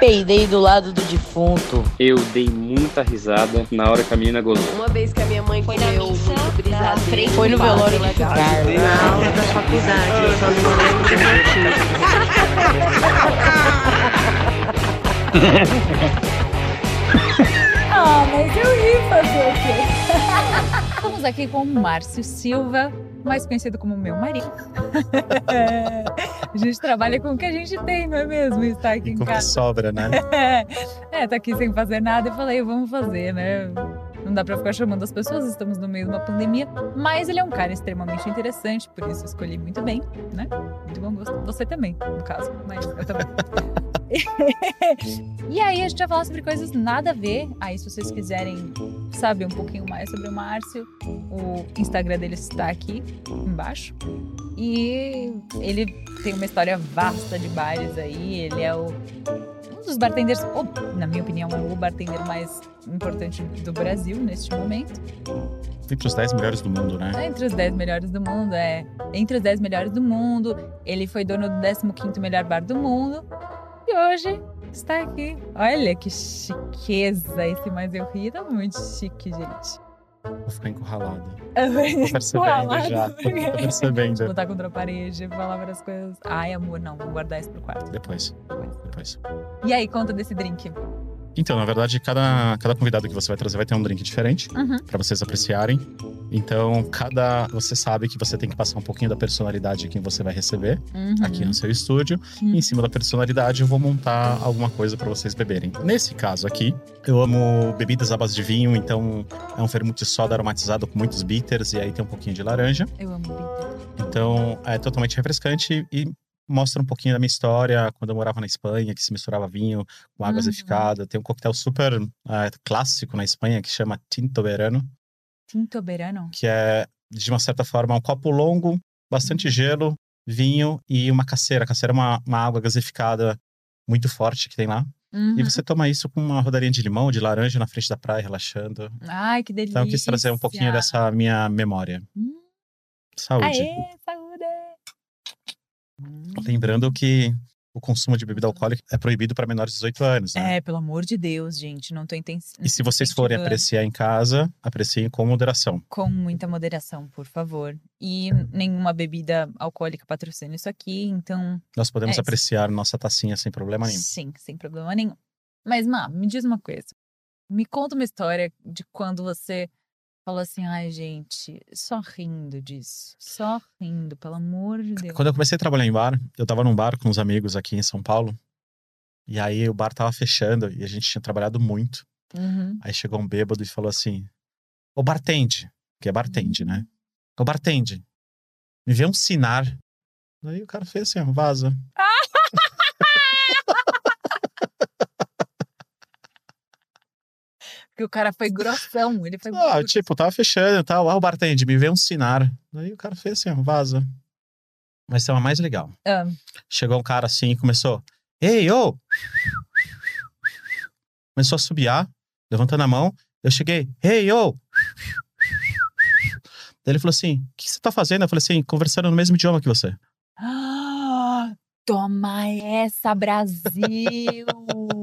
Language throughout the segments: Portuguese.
peidei do lado do defunto. Eu dei muita risada na hora que a menina gozou. Uma vez que a minha mãe Foi na missa brisadeiro. Foi no velório de Carlos. Na aula da faculdade, eu só não lembro do motivo. Ah, mas eu ri fazer o quê? Estamos aqui com o Márcio Silva, mais conhecido como meu marido. a gente trabalha com o que a gente tem, não é mesmo? Está aqui E em casa. sobra, né? É, tá aqui sem fazer nada. Eu falei, vamos fazer, né? Não dá pra ficar chamando as pessoas, estamos no meio de uma pandemia. Mas ele é um cara extremamente interessante, por isso escolhi muito bem, né? Muito bom gosto. Você também, no caso, mas eu também. e aí a gente vai falar sobre coisas nada a ver. Aí, se vocês quiserem saber um pouquinho mais sobre o Márcio, o Instagram dele está aqui embaixo. E ele tem uma história vasta de bares aí. Ele é o um dos bartenders, ou, na minha opinião, é o bartender mais importante do Brasil neste momento. Entre os 10 melhores do mundo, né? É entre os 10 melhores do mundo, é. Entre os 10 melhores do mundo. Ele foi dono do 15 melhor bar do mundo. E hoje está aqui. Olha que chiqueza esse mais eu ri. Tá muito chique, gente. Vou ficar encurralado. Tô Tô percebendo já. Tô percebendo. botar contra a parede, falar várias coisas. Ai, amor, não, vou guardar isso pro quarto. Depois, depois. E aí, conta desse drink. Então, na verdade, cada, cada convidado que você vai trazer vai ter um drink diferente Uhum. para vocês apreciarem. Então, cada você sabe que você tem que passar um pouquinho da personalidade de quem você vai receber Uhum. aqui no seu estúdio. Uhum. E em cima da personalidade, eu vou montar alguma coisa para vocês beberem. Nesse caso aqui, eu amo bebidas à base de vinho, então é um vermute soda aromatizado com muitos bitters e aí tem um pouquinho de laranja. Eu amo bitter. Então, é totalmente refrescante e mostra um pouquinho da minha história quando eu morava na Espanha, que se misturava vinho com água Uhum. gasificada. Tem um coquetel super é, clássico na Espanha que chama Tinto Verano, Tinto Berano. que é, de uma certa forma, um copo longo, bastante Uhum. gelo, vinho e uma caceira. A caceira é uma, uma água gasificada muito forte que tem lá. Uhum. E você toma isso com uma rodarinha de limão, de laranja na frente da praia, relaxando. Ai, que delícia. Então, eu quis trazer um pouquinho dessa minha memória. Hum. Saúde. Aê, saúde! Lembrando que o consumo de bebida alcoólica é proibido para menores de 18 anos. Né? É, pelo amor de Deus, gente, não tô entendendo. E se vocês forem apreciar em casa, apreciem com moderação. Com muita moderação, por favor. E nenhuma bebida alcoólica patrocina isso aqui, então, Nós podemos É apreciar nossa tacinha sem problema nenhum. sim, sem problema nenhum. Mas, Má, me diz uma coisa. Me conta uma história de quando você falou assim, ai, gente, só rindo disso. Só rindo, pelo amor de Deus. Quando eu comecei a trabalhar em bar, eu tava num bar com uns amigos aqui em São Paulo. E aí o bar tava fechando e a gente tinha trabalhado muito. Uhum. Aí chegou um bêbado e falou assim: Ô bartende, que é bartende, né? Ô bartende, me vê um sinar. Aí o cara fez assim, ó, vaza. Porque o cara foi grossão, ele foi Ah, tipo, tava fechando e tal. Ah, o bartende, me vê um sinar. Aí o cara fez assim, ó, vaza. Mas tem uma mais legal. Ah. Chegou um cara assim e começou: Ei, ô! Começou a subiar, levantando a mão. Eu cheguei: Ei, ô! Daí ele falou assim: O que você tá fazendo? Eu falei assim: Conversando no mesmo idioma que você. Ah, toma essa, Brasil!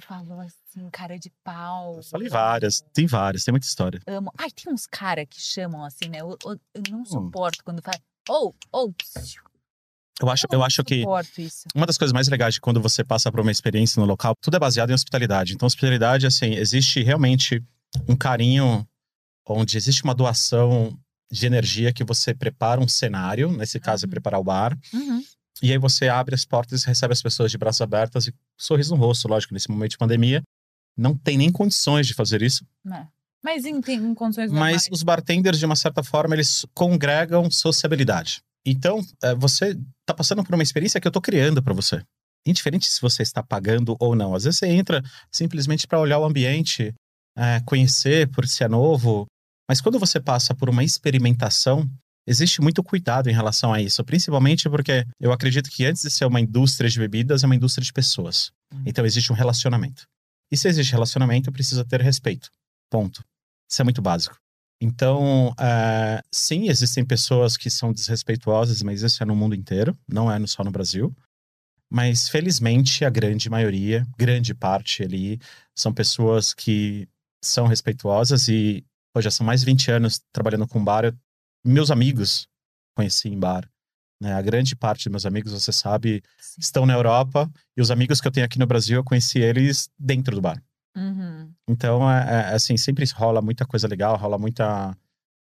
Falou assim, cara de pau. Eu falei várias, tem várias, tem muita história. Amo. Ai, tem uns caras que chamam assim, né? Eu, eu- eu Hum. não suporto quando fala. Ou, ou. Eu acho, eu acho que isso. uma das coisas mais legais de quando você passa por uma experiência no local, tudo é baseado em hospitalidade. Então, hospitalidade, assim, existe realmente um carinho onde existe uma doação de energia que você prepara um cenário, nesse caso é Uhum. preparar o bar, Uhum. E aí você abre as portas e recebe as pessoas de braços abertos e sorriso no rosto, lógico, nesse momento de pandemia. Não tem nem condições de fazer isso, É. Mas em, tem- em condições mas normais. os bartenders, de uma certa forma, eles congregam sociabilidade. Então, é, você tá passando por uma experiência que eu tô criando para você. Indiferente se você está pagando ou não. Às vezes você entra simplesmente para olhar o ambiente, é, conhecer por se é novo. Mas quando você passa por uma experimentação, existe muito cuidado em relação a isso. Principalmente porque eu acredito que antes de ser uma indústria de bebidas, é uma indústria de pessoas. Uhum. Então existe um relacionamento. E se existe relacionamento, precisa ter respeito. Ponto. Isso é muito básico. Então, é, sim, existem pessoas que são desrespeituosas, mas isso é no mundo inteiro, não é só no Brasil. Mas felizmente a grande maioria, grande parte ali, são pessoas que são respeituosas e pô, já são mais de 20 anos trabalhando com bar. Eu, meus amigos conheci em bar. Né? A grande parte dos meus amigos, você sabe, Sim. estão na Europa e os amigos que eu tenho aqui no Brasil, eu conheci eles dentro do bar. Uhum. Então, é, é, assim, sempre rola muita coisa legal, rola muita,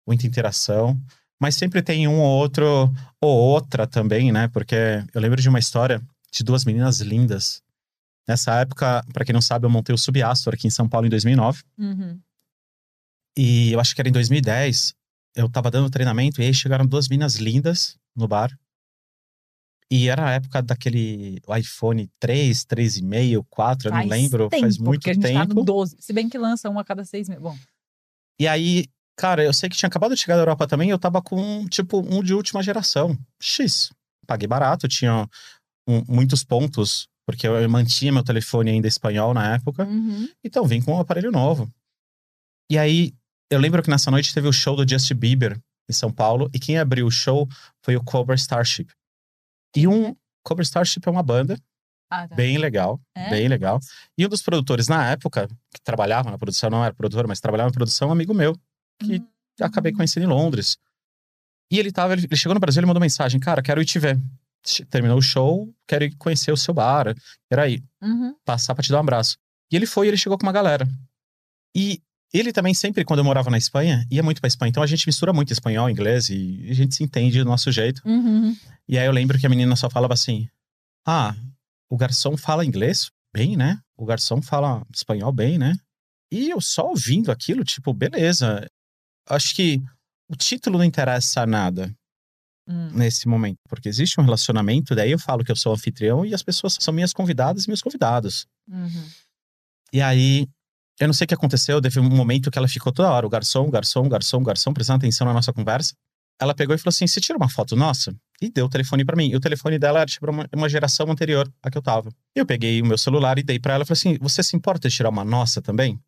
muita interação. Mas sempre tem um ou outro, ou outra também, né? Porque eu lembro de uma história de duas meninas lindas. Nessa época, para quem não sabe, eu montei o Subastor aqui em São Paulo em 2009. Uhum. E eu acho que era em 2010. Eu tava dando treinamento e aí chegaram duas meninas lindas no bar. E era a época daquele iPhone 3, 3,5, 4, eu não lembro, faz muito tempo. Tá no 12. Se bem que lança um a cada seis meses. Bom, E aí, cara, eu sei que tinha acabado de chegar da Europa também, eu tava com, tipo, um de última geração. X. Paguei barato, tinha um- muitos pontos, porque eu mantinha meu telefone ainda espanhol na época. uhum. Então vim com um aparelho novo. E aí, eu lembro que nessa noite teve o show do Justin Bieber em São Paulo, e quem abriu o show foi o Cobra Starship. E um. Cobra Starship é uma banda ah, tá. bem legal, É? bem legal. E um dos produtores na época, que trabalhava na produção, não era produtor, mas trabalhava na produção, um amigo meu, que Uhum. acabei conhecendo em Londres. E ele tava, ele chegou no Brasil e mandou mensagem: Cara, quero ir te ver. Terminou o show, quero ir conhecer o seu bar. Quero aí, Uhum. passar pra te dar um abraço. E ele foi e ele chegou com uma galera. E ele também sempre, quando eu morava na Espanha, ia muito pra Espanha. Então a gente mistura muito espanhol, inglês e a gente se entende do nosso jeito. Uhum. E aí eu lembro que a menina só falava assim: Ah, o garçom fala inglês bem, né? O garçom fala espanhol bem, né? E eu só ouvindo aquilo, tipo, beleza. Acho que o título não interessa nada Hum. nesse momento, porque existe um relacionamento, daí eu falo que eu sou anfitrião e as pessoas são minhas convidadas e meus convidados. Uhum. E aí, eu não sei o que aconteceu, teve um momento que ela ficou toda hora, o garçom, garçom, garçom, garçom, prestando atenção na nossa conversa. Ela pegou e falou assim: Você tira uma foto nossa? E deu o telefone pra mim. E o telefone dela era tipo uma, uma geração anterior à que eu tava. Eu peguei o meu celular e dei pra ela e falei assim: Você se importa de tirar uma nossa também?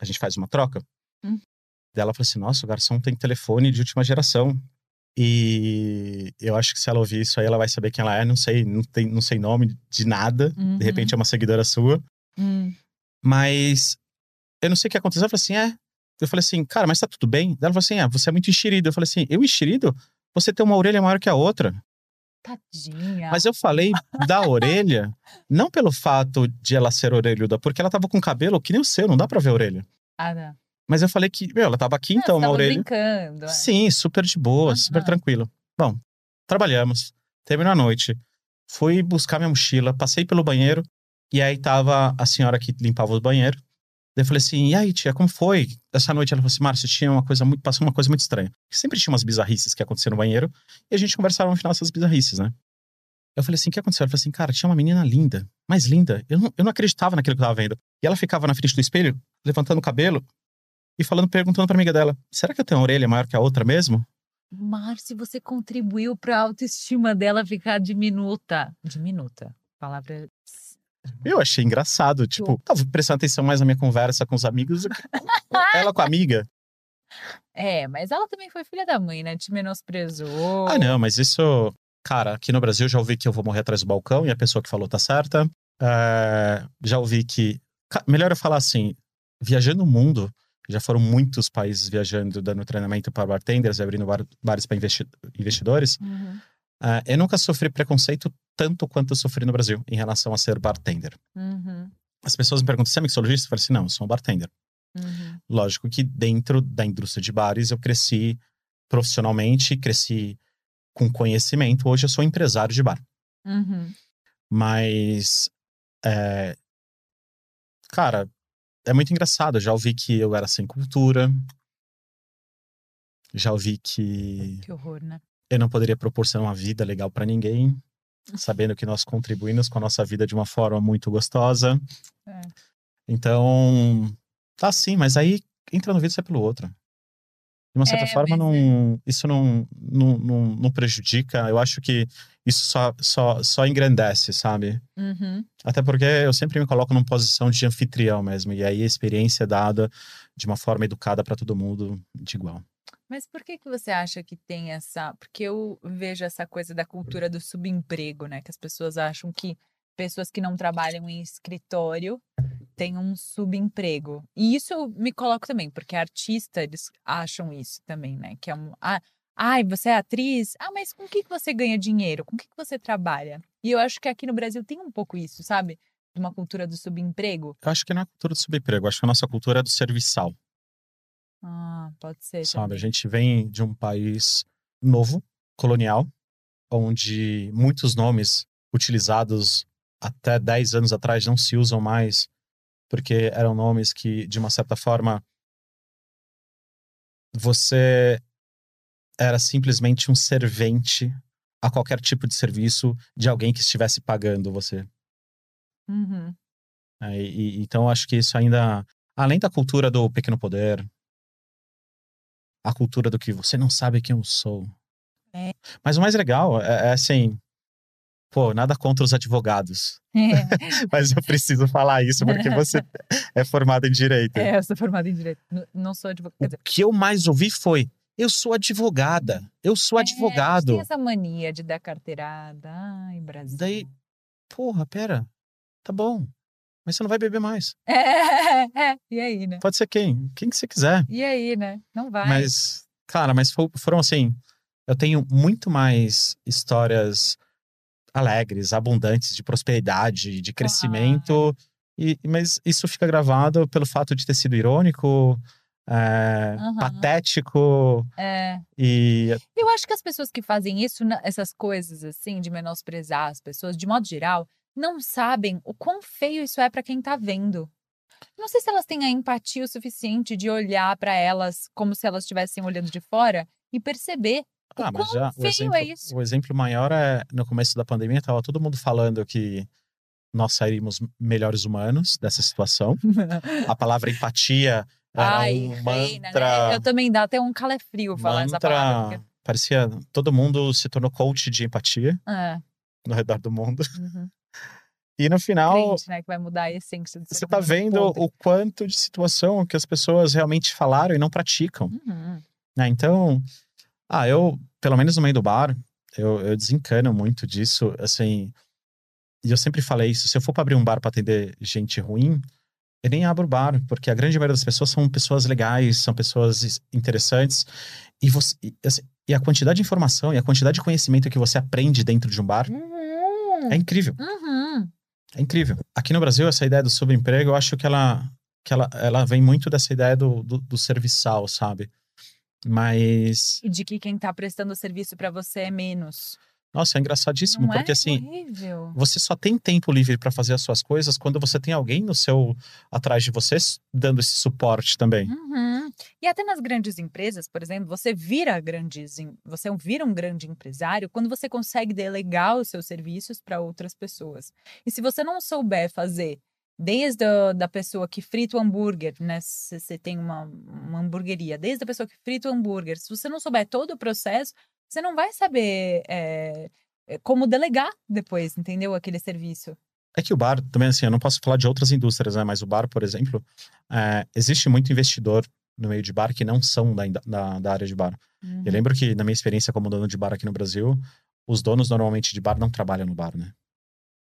A gente faz uma troca? Hum. Ela falou assim: Nossa, o garçom tem telefone de última geração. E eu acho que se ela ouvir isso aí, ela vai saber quem ela é. Não sei, não, tem, não sei nome de nada. Uhum. De repente é uma seguidora sua. Hum. Mas eu não sei o que aconteceu. Eu falei assim, é. Eu falei assim, cara, mas tá tudo bem? Ela falou assim, é, você é muito enxerido. Eu falei assim, eu enxerido? Você tem uma orelha maior que a outra. Tadinha. Mas eu falei da orelha, não pelo fato de ela ser orelhuda, porque ela tava com cabelo que nem o seu, não dá pra ver a orelha. Ah, não. Mas eu falei que, meu, ela tava aqui, Ah, então, uma tava orelha. brincando. é. Sim, super de boa, Aham. super tranquilo. Bom, trabalhamos, terminou a noite, fui buscar minha mochila, passei pelo banheiro, e aí tava a senhora que limpava o banheiro. Daí eu falei assim, e aí, tia, como foi? Essa noite ela falou assim, Márcio, tinha uma coisa muito, passou uma coisa muito estranha. Sempre tinha umas bizarrices que aconteciam no banheiro, e a gente conversava no final dessas bizarrices, né? Eu falei assim, o que aconteceu? Ela falou assim, cara, tinha uma menina linda, mais linda. Eu não, eu não acreditava naquilo que eu tava vendo. E ela ficava na frente do espelho, levantando o cabelo e falando, perguntando pra amiga dela, será que eu tenho uma orelha maior que a outra mesmo? Márcio, você contribuiu pra autoestima dela ficar diminuta. Diminuta. Palavra. Eu achei engraçado, tipo, tava prestando atenção mais na minha conversa com os amigos do que com ela com a amiga. É, mas ela também foi filha da mãe, né? Te menosprezou. Ah, não, mas isso, cara, aqui no Brasil já ouvi que eu vou morrer atrás do balcão e a pessoa que falou tá certa. É, já ouvi que. Melhor eu falar assim, viajando o mundo, já foram muitos países viajando, dando treinamento para bartenders e abrindo bar- bares para investidores. Uhum, É, eu nunca sofri preconceito tanto quanto eu sofri no Brasil em relação a ser bartender. uhum, As pessoas me perguntam, você é mixologista? Eu falo assim, não, eu sou um bartender. uhum. Lógico que dentro da indústria de bares eu cresci profissionalmente, cresci com conhecimento. Hoje eu sou empresário de bar. Uhum. Mas, é, cara, é muito engraçado. Eu já ouvi que eu era sem cultura. Já ouvi que Que horror, né? Eu não poderia proporcionar uma vida legal pra ninguém, sabendo que nós contribuímos com a nossa vida de uma forma muito gostosa. É. Então, tá sim, mas aí entra no vídeo sai pelo outro. De uma certa É, forma, não, isso não, não, não, não prejudica. Eu acho que isso só, só, só engrandece, sabe? Uhum. Até porque eu sempre me coloco numa posição de anfitrião mesmo. E aí a experiência é dada de uma forma educada pra todo mundo de igual. Mas por que que você acha que tem essa. Porque eu vejo essa coisa da cultura do subemprego, né? Que as pessoas acham que pessoas que não trabalham em escritório têm um subemprego. E isso eu me coloco também, porque artista, eles acham isso também, né? Que é um. Ah, ai, você é atriz? Ah, mas com que que você ganha dinheiro? Com que que você trabalha? E eu acho que aqui no Brasil tem um pouco isso, sabe? De uma cultura do subemprego. Eu acho que não é cultura do subemprego, acho que a nossa cultura é do serviçal. Ah, pode ser. Sabe, a também. gente vem de um país novo, colonial, onde muitos nomes utilizados até 10 anos atrás não se usam mais, porque eram nomes que, de uma certa forma, você era simplesmente um servente a qualquer tipo de serviço de alguém que estivesse pagando você. Uhum. É, e- então, acho que isso ainda, além da cultura do pequeno poder, a cultura do que você não sabe quem eu sou. É. Mas o mais legal é, é assim, pô, nada contra os advogados, mas eu preciso falar isso porque você é formado em direito. É, eu sou formada em direito. Não sou advogada. O que eu mais ouvi foi: eu sou advogada, eu sou é, advogado. tem essa mania de dar carteirada. Ai, Brasil. Daí, porra, pera, tá bom, mas você não vai beber mais. É, é, e aí, né? Pode ser quem? Quem que você quiser. E aí, né? Não vai. Mas, cara, mas fo- foram assim. Eu tenho muito mais histórias alegres, abundantes, de prosperidade, de crescimento. E, mas isso fica gravado pelo fato de ter sido irônico, é, Aham. patético É. e Eu acho que as pessoas que fazem isso, na- essas coisas assim, de menosprezar as pessoas, de modo geral, não sabem o quão feio isso é pra quem tá vendo. Não sei se elas têm a empatia o suficiente de olhar pra elas como se elas estivessem olhando de fora e perceber o Ah, mas já o feio exemplo, é o exemplo maior é no começo da pandemia, tava todo mundo falando que nós sairíamos melhores humanos dessa situação. A palavra empatia era Ai, um reina, mantra, né? Eu também dá até um calefrio falar essa palavra. mantra, parecia todo mundo se tornou coach de empatia Porque... É, no redor do mundo. uhum. E no final, Crente, né? Que vai mudar a essência do você tá humano vendo o quanto de situação que as pessoas realmente falaram e não praticam. Uhum. né? Então, ah, eu, pelo menos no meio do bar, eu, eu desencano muito disso, assim. E eu sempre falei isso: se eu for para abrir um bar para atender gente ruim, eu nem abro o bar, porque a grande maioria das pessoas são pessoas legais, são pessoas interessantes. E, você, e, assim, e a quantidade de informação e a quantidade de conhecimento que você aprende dentro de um bar Uhum. é incrível. Uhum. É incrível. Aqui no Brasil, essa ideia do subemprego, eu acho que ela, que ela, ela vem muito dessa ideia do, do, do serviçal, sabe? Mas, E de que quem tá prestando serviço pra você é menos. Nossa, é engraçadíssimo, Não porque é assim, horrível. você só tem tempo livre para fazer as suas coisas quando você tem alguém no seu atrás de você dando esse suporte também. Uhum. E até nas grandes empresas, por exemplo, você vira grandes, você vira um grande empresário quando você consegue delegar os seus serviços para outras pessoas. E se você não souber fazer desde a, da pessoa que frita o hambúrguer, né? Se você tem uma, uma hamburgueria, desde a pessoa que frita o hambúrguer, se você não souber todo o processo, você não vai saber é, como delegar depois, entendeu? Aquele serviço. É que o bar, também assim, eu não posso falar de outras indústrias, né? Mas o bar, por exemplo, é, existe muito investidor no meio de bar que não são da, da, da área de bar. Uhum. Eu lembro que, na minha experiência como dono de bar aqui no Brasil, os donos normalmente de bar não trabalham no bar, né?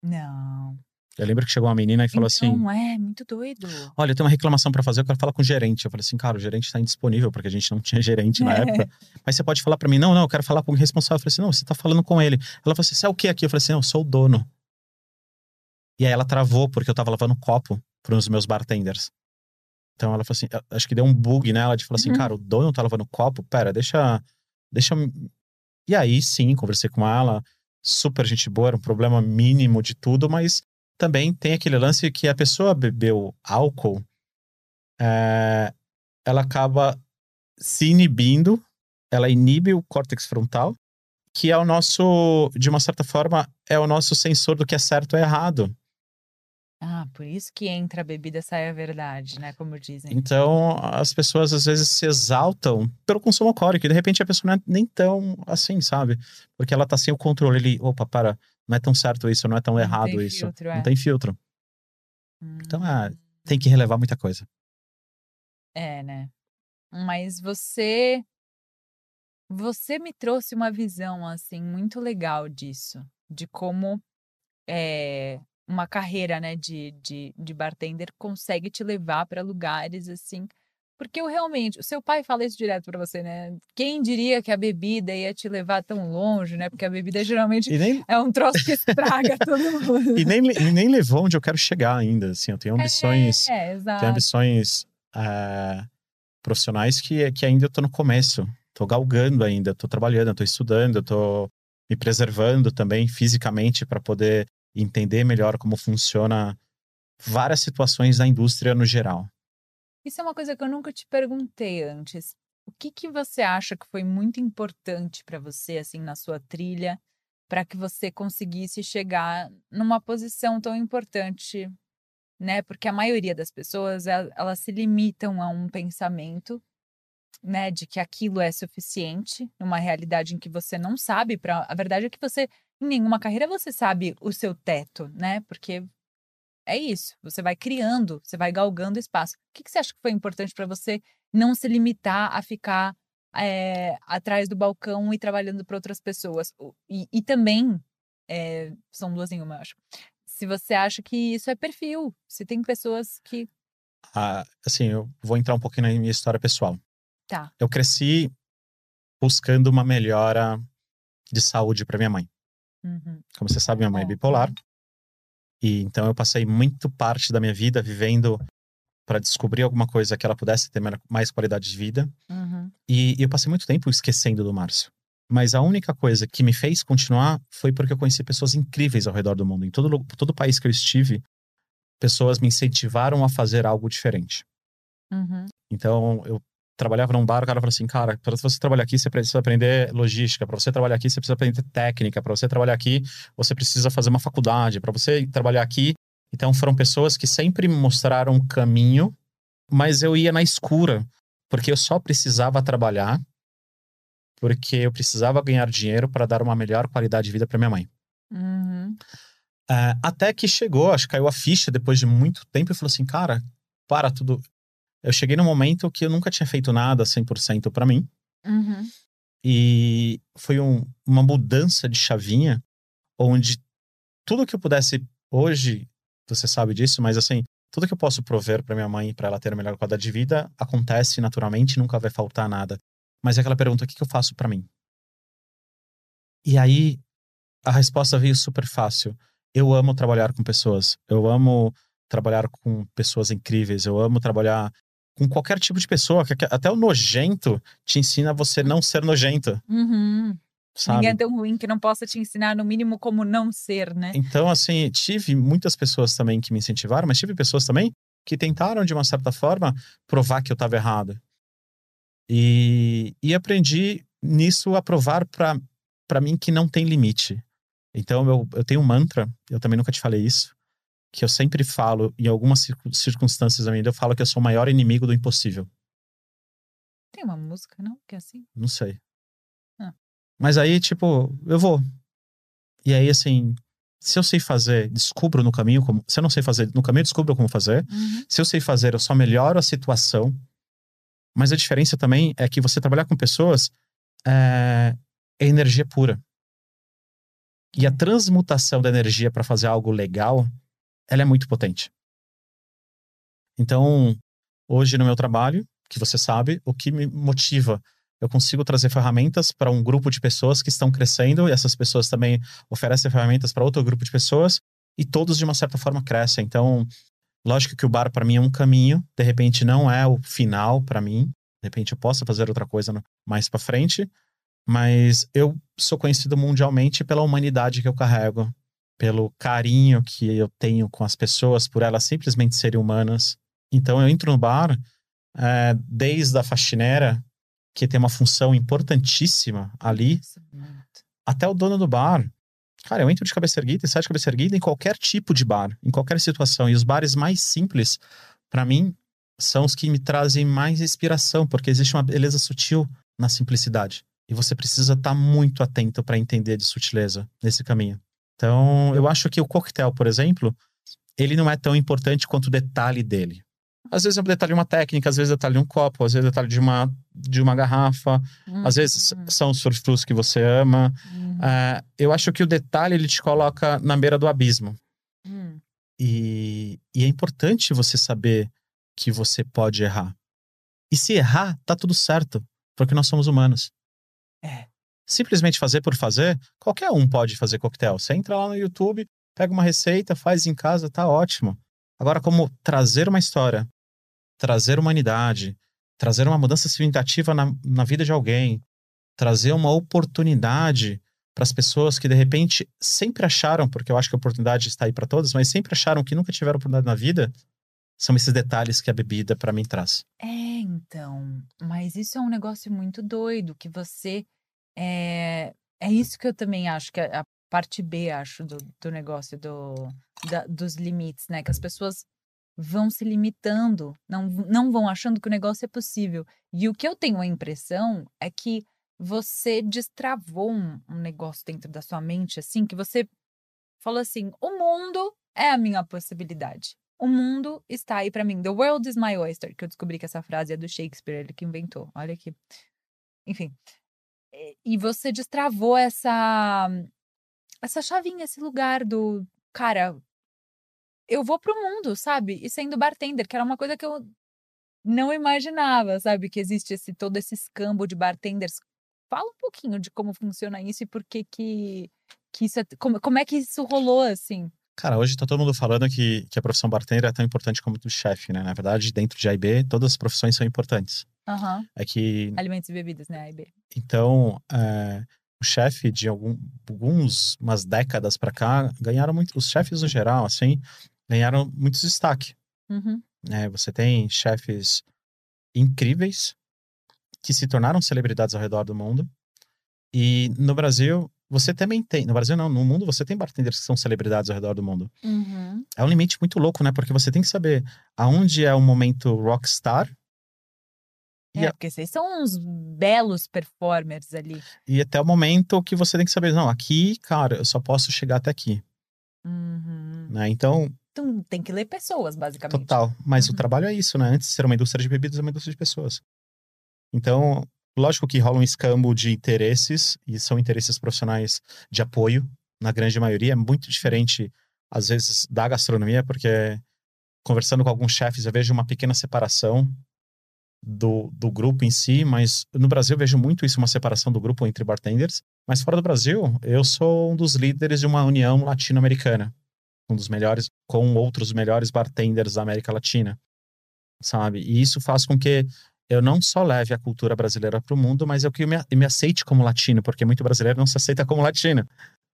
Não. Eu lembro que chegou uma menina e falou assim: Não, é muito doido. Olha, eu tenho uma reclamação pra fazer, eu quero falar com o gerente. Eu falei assim, cara, o gerente tá indisponível, porque a gente não tinha gerente na É. época. Mas você pode falar pra mim, não, não, eu quero falar com o responsável. Eu falei assim, não, você tá falando com ele. Ela falou assim, você é o que aqui? Eu falei assim, não, eu sou o dono. E aí ela travou, porque eu tava lavando copo pros meus bartenders. Então ela falou assim, acho que deu um bug nela de falar assim, Uhum. cara, o dono tá lavando copo, pera, deixa. Deixa. eu-" E aí sim, conversei com ela, super gente boa, era um problema mínimo de tudo, mas também tem aquele lance que a pessoa bebeu álcool, é, ela acaba se inibindo, ela inibe o córtex frontal, que é o nosso, de uma certa forma, é o nosso sensor do que é certo ou errado. Ah, por isso que entra a bebida sai a verdade, né? Como dizem. Então, as pessoas às vezes se exaltam pelo consumo alcoólico, e de repente a pessoa não é nem tão assim, sabe? Porque ela tá sem o controle ali, opa, para, não é tão certo isso, não é tão Não errado tem isso. filtro, é. Não tem filtro. Hum, Então, é, tem que relevar muita coisa. É, né? Mas você. Você me trouxe uma visão, assim, muito legal disso. De como é, uma carreira, né, de, de, de bartender consegue te levar para lugares assim. Porque eu realmente, o seu pai fala isso direto para você, né? Quem diria que a bebida ia te levar tão longe, né? Porque a bebida geralmente nem, é um troço que estraga todo mundo. e nem, e nem levou onde eu quero chegar ainda. Assim, eu tenho ambições, É, exato. tenho ambições eh, profissionais que, que ainda eu tô no começo. Tô galgando ainda, tô trabalhando, tô estudando, tô me preservando também fisicamente para poder entender melhor como funciona várias situações da indústria no geral. Isso é uma coisa que eu nunca te perguntei antes. O que que você acha que foi muito importante para você assim na sua trilha para que você conseguisse chegar numa posição tão importante, né? Porque a maioria das pessoas el- elas se limitam a um pensamento, né, de que aquilo é suficiente numa realidade em que você não sabe, para a verdade é que você em nenhuma carreira você sabe o seu teto, né? Porque é isso, você vai criando, você vai galgando espaço. O que, que você acha que foi importante para você não se limitar a ficar é, atrás do balcão e trabalhando para outras pessoas? E, e também, é, são duas em uma, eu acho. Se você acha que isso é perfil, se tem pessoas que. Ah, assim, eu vou entrar um pouquinho na minha história pessoal. Tá. Eu cresci buscando uma melhora de saúde para minha mãe. Uhum, Como você sabe, minha mãe é Bom, bipolar. E então eu passei muito parte da minha vida vivendo para descobrir alguma coisa que ela pudesse ter mais qualidade de vida. uhum, E, e eu passei muito tempo esquecendo do Márcio. Mas a única coisa que me fez continuar foi porque eu conheci pessoas incríveis ao redor do mundo. Em todo, todo país que eu estive, pessoas me incentivaram a fazer algo diferente. uhum, Então, eu trabalhava num bar, o cara falou assim, cara, para você trabalhar aqui, você precisa aprender logística, para você trabalhar aqui, você precisa aprender técnica, para você trabalhar aqui, você precisa fazer uma faculdade, para você trabalhar aqui. Então, foram pessoas que sempre me mostraram um caminho, mas eu ia na escura, porque eu só precisava trabalhar, porque eu precisava ganhar dinheiro para dar uma melhor qualidade de vida para minha mãe. uhum. É, até que chegou, acho que caiu a ficha depois de muito tempo e falou assim, cara, para tudo. Eu cheguei num momento que eu nunca tinha feito nada 100% para mim. Uhum. E foi um- uma mudança de chavinha, onde tudo que eu pudesse hoje, você sabe disso, mas assim, tudo que eu posso prover para minha mãe, para ela ter a melhor qualidade de vida, acontece naturalmente, nunca vai faltar nada. Mas é aquela pergunta, o que, que eu faço para mim? E aí a resposta veio super fácil. Eu amo trabalhar com pessoas. Eu amo trabalhar com pessoas incríveis. Eu amo trabalhar com qualquer tipo de pessoa. Até o nojento te ensina a você não ser nojento, Uhum. sabe? Ninguém é tão ruim que não possa te ensinar, no mínimo, como não ser, né? Então, assim, tive muitas pessoas também que me incentivaram, mas tive pessoas também que tentaram, de uma certa forma, provar que eu estava errado. E, e aprendi nisso a provar para mim que não tem limite. Então, eu, eu tenho um mantra, eu também nunca te falei isso, que eu sempre falo, em algumas circun- circunstâncias da minha vida, eu falo que eu sou o maior inimigo do impossível. Tem uma música, não? Que é assim? Não sei. Ah. Mas aí, tipo, eu vou. E aí, assim, se eu sei fazer, descubro no caminho como. Se eu não sei fazer no caminho, eu descubro como fazer. Uhum. Se eu sei fazer, eu só melhoro a situação. Mas a diferença também é que você trabalhar com pessoas é, é energia pura. E a transmutação da energia para fazer algo legal, ela é muito potente. Então, hoje no meu trabalho, que você sabe, o que me motiva, eu consigo trazer ferramentas para um grupo de pessoas que estão crescendo, e essas pessoas também oferecem ferramentas para outro grupo de pessoas, e todos de uma certa forma crescem. Então, lógico que o bar para mim é um caminho, de repente não é o final para mim, de repente eu possa fazer outra coisa mais para frente, mas eu sou conhecido mundialmente pela humanidade que eu carrego, pelo carinho que eu tenho com as pessoas, por elas simplesmente serem humanas. Então eu entro no bar, é, desde a faxineira, que tem uma função importantíssima ali, até o dono do bar. Cara, eu entro de cabeça erguida e saio de cabeça erguida em qualquer tipo de bar, em qualquer situação. E os bares mais simples, pra mim, são os que me trazem mais inspiração, porque existe uma beleza sutil na simplicidade. E você precisa estar muito atento para entender de sutileza nesse caminho. Então, eu acho que o coquetel, por exemplo, ele não é tão importante quanto o detalhe dele. Às vezes é um detalhe de uma técnica, às vezes é detalhe de um copo, às vezes é detalhe de uma, de uma garrafa, às vezes Uhum. são os frufrus que você ama, Uhum. é, eu acho que o detalhe ele te coloca na beira do abismo. Hum. E, e é importante você saber que você pode errar. E se errar, tá tudo certo, porque nós somos humanos. É. Simplesmente fazer por fazer, qualquer um pode fazer coquetel. Você entra lá no YouTube, pega uma receita, faz em casa, tá ótimo. Agora, como trazer uma história, trazer humanidade, trazer uma mudança significativa na, na vida de alguém, trazer uma oportunidade para as pessoas que de repente sempre acharam, porque eu acho que a oportunidade está aí para todas, mas sempre acharam que nunca tiveram oportunidade na vida, são esses detalhes que a bebida para mim traz. É, então. Mas isso é um negócio muito doido, que você. É, é isso que eu também acho, que é a parte B, acho, do, do negócio do, da- dos limites, né? Que as pessoas vão se limitando, não, não vão achando que o negócio é possível. E o que eu tenho a impressão é que você destravou um, um negócio dentro da sua mente, assim, que você falou assim: o mundo é a minha possibilidade. O mundo está aí pra mim. The world is my oyster. Que eu descobri que essa frase é do Shakespeare, ele que inventou. Olha aqui. Enfim. E- E você destravou essa essa chavinha, esse lugar do cara, eu vou pro mundo, sabe? E sendo bartender, que era uma coisa que eu não imaginava, sabe? Que existe esse todo esse escambo de bartenders. Fala um pouquinho de como funciona isso e por que que, que isso é, como, como é que isso rolou assim? Cara, hoje tá todo mundo falando que, que a profissão bartender é tão importante como do chefe, né? Na verdade, dentro de AIB, todas as profissões são importantes. Aham. É que, Alimentos e bebidas, né, AIB? então, é, o chefe de algum, alguns, umas décadas para cá, ganharam muito, os chefes no geral, assim, ganharam muito destaque. Uhum. né? Você tem chefes incríveis que se tornaram celebridades ao redor do mundo. E no Brasil, você também tem. No Brasil, não, no mundo, você tem bartenders que são celebridades ao redor do mundo. Uhum. É um limite muito louco, né? Porque você tem que saber aonde é o momento rockstar É, porque vocês são uns belos performers ali. e até o momento que você tem que saber, não, aqui, cara, eu só posso chegar até aqui, Uhum. né? Então, Então tem que ler pessoas, basicamente. Total. Mas o Uhum. trabalho é isso, né? Antes de ser uma indústria de bebidas, é uma indústria de pessoas. Então, lógico que rola um escambo de interesses, e são interesses profissionais de apoio, na grande maioria. É muito diferente, às vezes, da gastronomia, porque conversando com alguns chefes, eu vejo uma pequena separação do, do grupo em si, mas no Brasil eu vejo muito isso, uma separação do grupo entre bartenders. Mas fora do Brasil, eu sou um dos líderes de uma união latino-americana um dos melhores, com outros melhores bartenders da América Latina, sabe? E isso faz com que eu não só leve a cultura brasileira para o mundo, mas eu que me, me aceite como latino, porque muito brasileiro não se aceita como latino.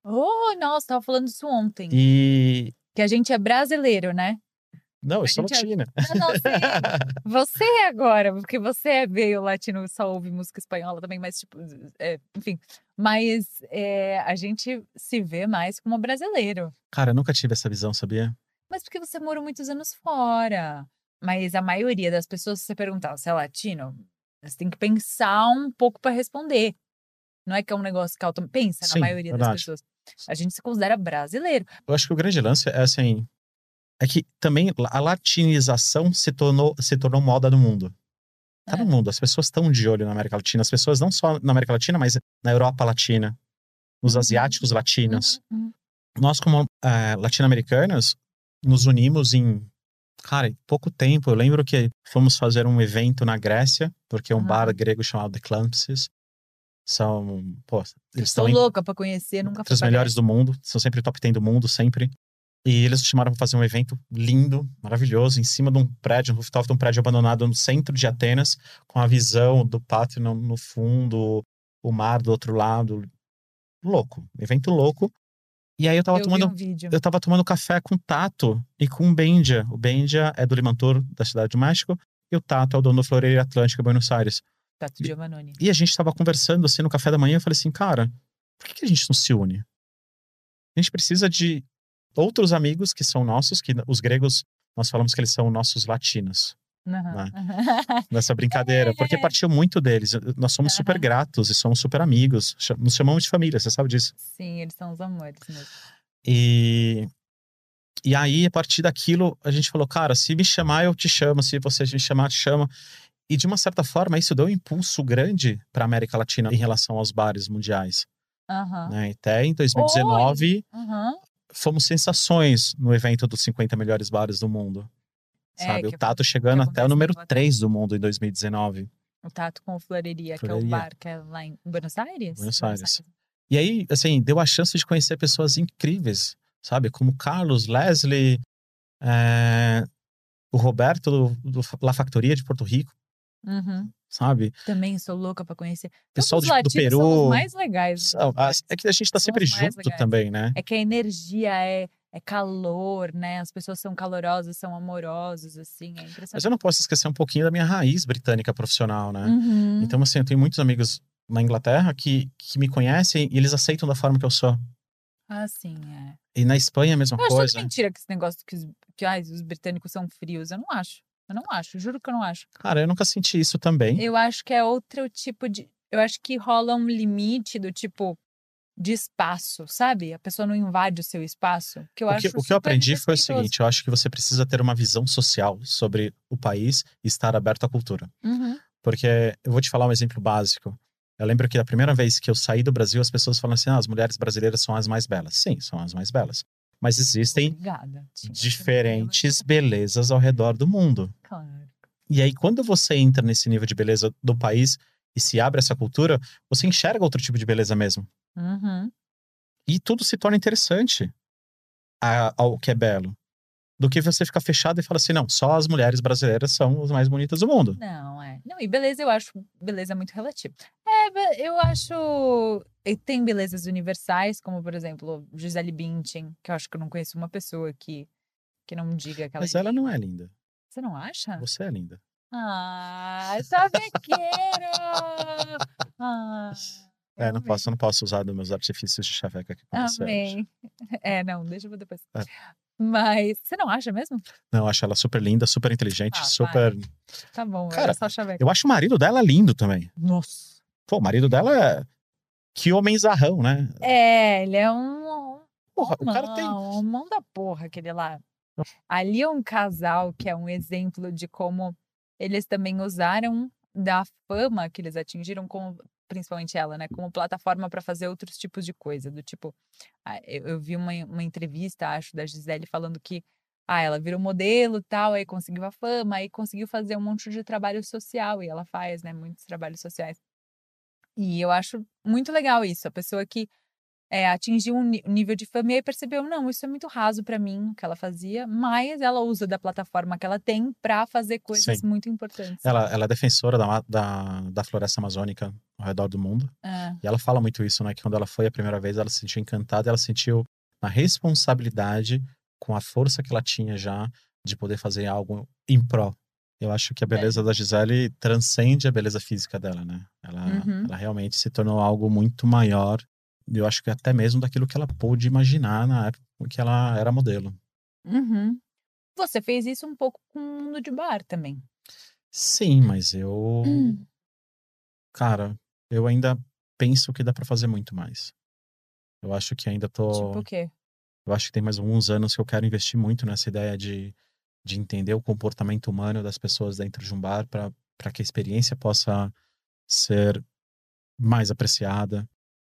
Oh, nossa, tava falando isso ontem. E Que a gente é brasileiro, né? Não, eu sou é- latina. Não, não, sim. Você é agora, porque você é veio latino, só ouve música espanhola também, mas tipo, é, enfim. Mas é, a gente se vê mais como brasileiro. Cara, eu nunca tive essa visão, sabia? Mas porque você morou muitos anos fora. Mas a maioria das pessoas, se você perguntar, você é latino? Você tem que pensar um pouco para responder. Não é que é um negócio que autom... pensa Sim, na maioria das verdade. pessoas. A gente se considera brasileiro. Eu acho que o grande lance é assim, é que também a latinização se tornou se tornou moda no mundo. Tá no É. mundo, as pessoas estão de olho na América Latina, as pessoas não só na América Latina, mas na Europa Latina, nos Uhum. asiáticos latinos. Uhum, uhum. nós, como eh, latino-americanos, nos unimos em, cara, em pouco tempo. Eu lembro que fomos fazer um evento na Grécia, porque é um bar grego chamado The Clampses. São, pô, eles estão louca pra conhecer, nunca entre os melhores do mundo, são sempre top 10 do mundo, sempre. E eles chamaram para fazer um evento lindo, maravilhoso, em cima de um prédio, um rooftop de um prédio abandonado no centro de Atenas, com a visão do pátio no, no fundo, o mar do outro lado. Louco, evento louco. E aí eu tava Eu tomando um eu tava tomando café com o Tato e com o Bendia. O Bendia é do Limantur, da cidade do México, e o Tato é o dono do Floreira Atlântica, Buenos Aires. Tato Giovannoni. E a gente tava conversando assim no café da manhã, eu falei assim, cara, por que, que a gente não se une? A gente precisa de outros amigos que são nossos, que os gregos, nós falamos que eles são nossos latinos, Aham. nessa brincadeira, porque partiu muito deles. Nós somos super Aham. gratos e somos super amigos, nos chamamos de família, você sabe disso. Sim, eles são os amores mesmo. E, e aí, a partir daquilo, a gente falou, cara, se me chamar, eu te chamo, se você me chamar, te chama. E de uma certa forma, isso deu um impulso grande para a América Latina em relação aos bares mundiais. Aham. Né? Até em 2019, Aham. Fomos sensações no evento dos 50 melhores bares do mundo. É, Sabe? o Tato chegando até o número em Inglaterra. 3 do mundo em 2019. O Tato com o Floreria, que é Floreria. o bar que é lá em Buenos Aires? Buenos Aires. E aí, assim, deu a chance de conhecer pessoas incríveis, sabe? Como Carlos, Leslie, é, o Roberto do, do La Factoria de Porto Rico, Uhum. Sabe? Também sou louca pra conhecer. Pessoal Todos de- os do latinos são Peru. os mais legais. né? É que a gente tá São sempre junto também, né? É que a energia é, é calor, né? As pessoas são calorosas, são amorosas, assim. É Mas eu não posso esquecer um pouquinho da minha raiz britânica profissional, né? Uhum. Então, assim, eu tenho muitos amigos na Inglaterra que, que me conhecem e eles aceitam da forma que eu sou. Ah, sim, é. E na Espanha a mesma Eu acho tudo coisa. mentira que esse negócio que, os, que ai, os britânicos são frios. Eu não acho. Eu não acho. Juro que eu não acho. Cara, eu nunca senti isso também. Eu acho que é outro tipo de. Eu acho que rola um limite do tipo de espaço, sabe? A pessoa não invade o seu espaço. Que eu o acho que, o que eu aprendi foi o seguinte: eu acho que você precisa ter uma visão social sobre o país e estar aberto à cultura. Uhum. Porque eu vou te falar um exemplo básico. Eu lembro que a primeira vez que eu saí do Brasil, as pessoas falam assim: ah, as mulheres brasileiras são as mais belas. Sim, são as mais belas. Mas existem Obrigada. Diferentes belezas ao redor do mundo. Claro. E aí, quando você entra nesse nível de beleza do país e se abre essa cultura, você enxerga outro tipo de beleza mesmo. Uhum. E tudo se torna interessante ao que é belo. Do que você ficar fechado e falar assim, não, só as mulheres brasileiras são as mais bonitas do mundo. Não, é. Não, e beleza, eu acho beleza muito relativa. É, eu acho. e Tem belezas universais, como, por exemplo, Gisele Bündchen, que eu acho que eu não conheço uma pessoa que, que não diga que ela. Mas ela não é linda. Você não acha? Você é linda. Ah, chavequeiro! Ah, É, não amei. posso, não posso usar dos meus artifícios de chaveca aqui com você. hoje. Amei. É, não, deixa eu depois. É. Mas você não acha mesmo? Não, eu acho ela super linda, super inteligente, Ah, super. Tá bom, Cara, era só chaveco. Eu acho o marido dela lindo também. Nossa. Pô, o marido dela é. Que homenzarrão, né? É, ele é um. Porra, o cara tem. Um mão da porra, aquele lá. Ali é um casal que é um exemplo de como eles também usaram da fama que eles atingiram, como, principalmente ela, né? Como plataforma para fazer outros tipos de coisa. Do tipo, ah, eu, vi uma, uma entrevista, acho, da Gisele falando que ah, ela virou modelo e tal, aí conseguiu a fama, aí conseguiu fazer um monte de trabalho social, e ela faz, né, muitos trabalhos sociais. E eu acho muito legal isso, a pessoa que é, atingiu um nível de fama e aí percebeu, não, isso é muito raso para mim, o que ela fazia, mas ela usa da plataforma que ela tem para fazer coisas Sim. muito importantes. Ela, ela é defensora da, da, da floresta amazônica ao redor do mundo. É, E ela fala muito isso, né? Que quando ela foi a primeira vez, ela se sentiu encantada, ela sentiu uma responsabilidade com a força que ela tinha já de poder fazer algo em pró. Eu acho que a beleza da Gisele transcende a beleza física dela, né? Ela, Uhum. ela realmente se tornou algo muito maior. Eu acho que até mesmo daquilo que ela pôde imaginar na época que ela era modelo. uhum. Você fez isso um pouco com o mundo de bar também. Sim, mas eu. Hum. Cara, eu ainda penso que dá pra fazer muito mais. Eu acho que ainda tô. Tipo o quê? Eu acho que tem mais alguns anos que eu quero investir muito nessa ideia de, de entender o comportamento humano das pessoas dentro de um bar para que a experiência possa ser mais apreciada.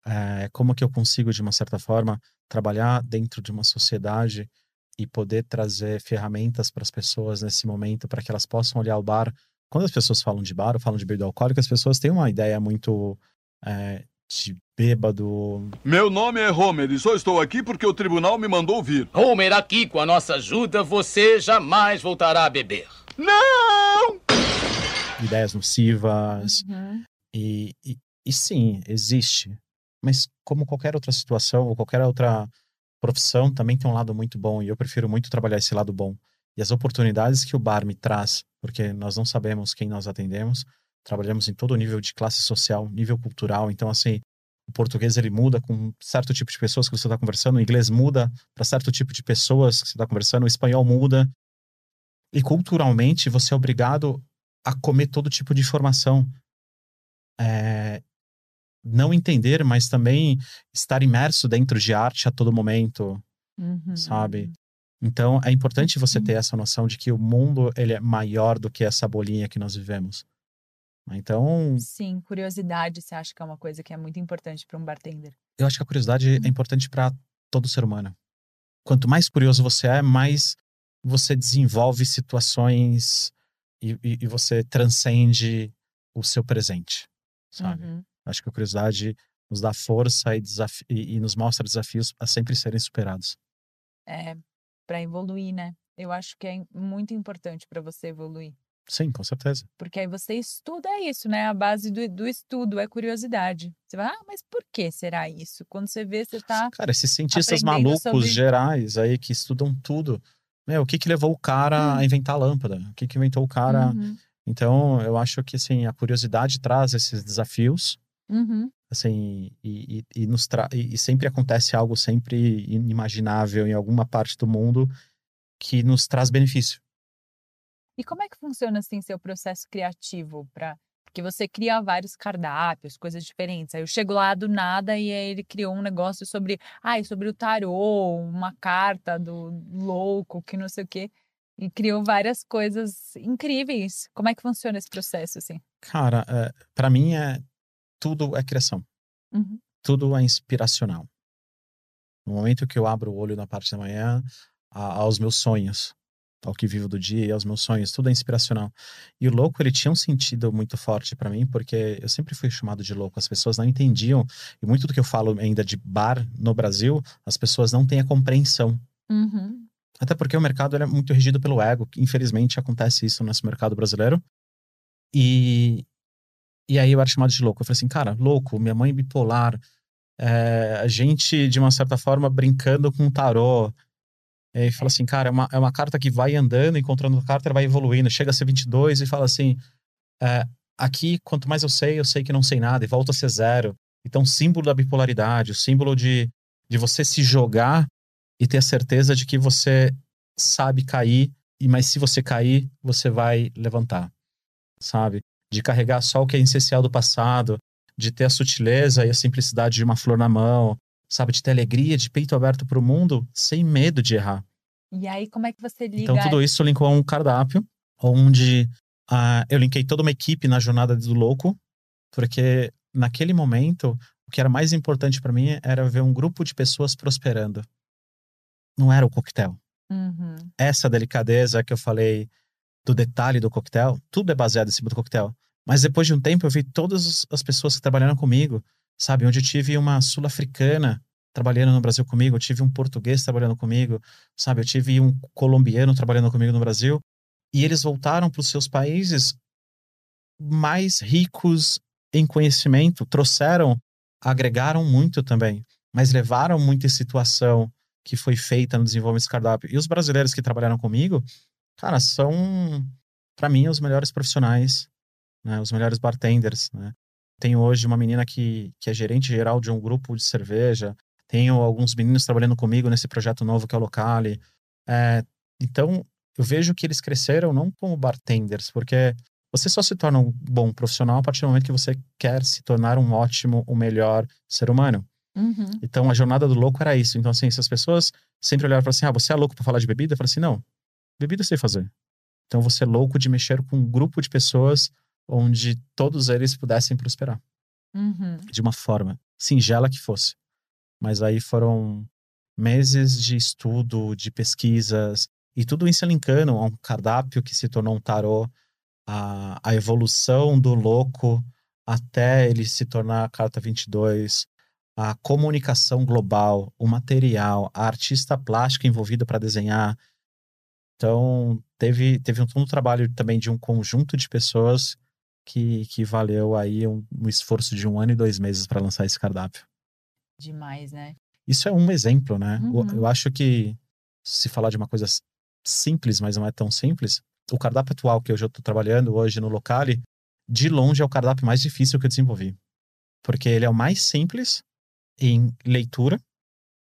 É, como que eu consigo, de uma certa forma, trabalhar dentro de uma sociedade e poder trazer ferramentas para as pessoas nesse momento para que elas possam olhar o bar. Quando as pessoas falam de bar ou falam de bebida alcoólica, as pessoas têm uma ideia muito é, de bêbado, Meu nome é Homer e só estou aqui porque o tribunal me mandou vir. Homer, aqui com a nossa ajuda, você jamais voltará a beber. Não! ideias nocivas. Uhum. E, e, e sim, existe. Mas como qualquer outra situação ou qualquer outra profissão, também tem um lado muito bom. E eu prefiro muito trabalhar esse lado bom. E as oportunidades que o bar me traz, porque nós não sabemos quem nós atendemos, trabalhamos em todo o nível de classe social, nível cultural. Então, assim, o português ele muda com certo tipo de pessoas que você está conversando, o inglês muda para certo tipo de pessoas que você está conversando, o espanhol muda. E culturalmente, você é obrigado a comer todo tipo de informação. É, não entender, mas também estar imerso dentro de arte a todo momento, Uhum. sabe? Então é importante você ter essa noção de que o mundo ele é maior do que essa bolinha que nós vivemos. Então, Sim, curiosidade, você acha que é uma coisa que é muito importante para um bartender? eu acho que a curiosidade é importante para todo ser humano. quanto mais curioso você é, mais você desenvolve situações e, e, e você transcende o seu presente, sabe? Uhum. Acho que a curiosidade nos dá força e, e, e nos mostra desafios a sempre serem superados. É, para evoluir, né? Eu acho que é muito importante para você evoluir. Sim, com certeza. Porque aí você estuda isso, né? A base do, do estudo é curiosidade. Você vai, ah, mas por que será isso? Quando você vê, você tá. Cara, esses cientistas malucos sobre- gerais aí que estudam tudo. Meu, o que que levou o cara a inventar a lâmpada? O que que inventou o cara? Uhum, Então, eu acho que assim, a curiosidade traz esses desafios, uhum. assim, e, e, e nos tra... e sempre acontece algo sempre inimaginável em alguma parte do mundo que nos traz benefício. E como é que funciona assim seu processo criativo para porque você cria vários cardápios, coisas diferentes. Aí eu chego lá do nada e aí ele criou um negócio sobre, ai, sobre o tarô, uma carta do louco, que não sei o quê, e criou várias coisas incríveis. Como é que funciona esse processo assim? Cara, é, para mim é tudo é criação. Uhum. tudo é inspiracional. No momento que eu abro o olho na parte da manhã, a- aos meus sonhos, ao que vivo do dia, aos meus sonhos, tudo é inspiracional. E o louco, ele tinha um sentido muito forte para mim, porque eu sempre fui chamado de louco. As pessoas não entendiam, e muito do que eu falo ainda de bar no Brasil, as pessoas não têm a compreensão. Uhum. Até porque o mercado é muito regido pelo ego. Infelizmente acontece isso no nosso mercado brasileiro. E, e aí eu era chamado de louco. Eu falei assim, cara, louco, minha mãe bipolar, é, a gente, de uma certa forma, brincando com tarô. E aí fala assim, cara, é uma, é uma carta que vai andando, encontrando carta, ela vai evoluindo. Chega a ser 22 e fala assim, é, aqui, quanto mais eu sei, eu sei que não sei nada, e volta a ser zero. Então, símbolo da bipolaridade, o símbolo de, de você se jogar e ter a certeza de que você sabe cair, e mas se você cair, você vai levantar, sabe? De carregar só o que é essencial do passado, de ter a sutileza e a simplicidade de uma flor na mão, sabe? De ter alegria, de peito aberto para o mundo, sem medo de errar. E aí como é que você liga? Então, tudo isso linkou a um cardápio, onde ah, eu linkei toda uma equipe na jornada do louco, porque naquele momento, o que era mais importante para mim era ver um grupo de pessoas prosperando. Não era o coquetel. Uhum. Essa delicadeza que eu falei do detalhe do coquetel, tudo é baseado em cima do coquetel. Mas depois de um tempo, eu vi todas as pessoas que trabalharam comigo, sabe? Onde eu tive uma sul-africana trabalhando no Brasil comigo, eu tive um português trabalhando comigo, sabe? Eu tive um colombiano trabalhando comigo no Brasil. E eles voltaram para os seus países mais ricos em conhecimento, trouxeram, agregaram muito também, mas levaram muita situação que foi feita no desenvolvimento desse cardápio. E os brasileiros que trabalharam comigo, cara, são, para mim, os melhores profissionais, né? Os melhores bartenders, né? Tenho hoje uma menina que, que é gerente geral de um grupo de cerveja. Tenho alguns meninos trabalhando comigo nesse projeto novo que é o Locale. É, então, eu vejo que eles cresceram não como bartenders, porque você só se torna um bom profissional a partir do momento que você quer se tornar um ótimo, um melhor ser humano. Uhum. Então, a jornada do louco era isso. Então, assim, se as pessoas sempre olharam e falaram assim, ah, você é louco pra falar de bebida? Eu falei assim, não, bebida eu sei fazer. Então, você é louco de mexer com um grupo de pessoas onde todos eles pudessem prosperar. Uhum. De uma forma singela que fosse. Mas aí foram meses de estudo, de pesquisas, e tudo isso linkando a um cardápio que se tornou um tarô, a, a evolução do louco até ele se tornar a carta 22, a comunicação global, o material, a artista plástica envolvida para desenhar. Então, teve, teve um, um trabalho também de um conjunto de pessoas que, que valeu aí um, um esforço de um ano e dois meses para lançar esse cardápio. Demais, né? Isso é um exemplo, né? Uhum. Eu acho que se falar de uma coisa simples, mas não é tão simples, o cardápio atual que eu estou trabalhando hoje no Locale, de longe é o cardápio mais difícil que eu desenvolvi. Porque ele é o mais simples em leitura,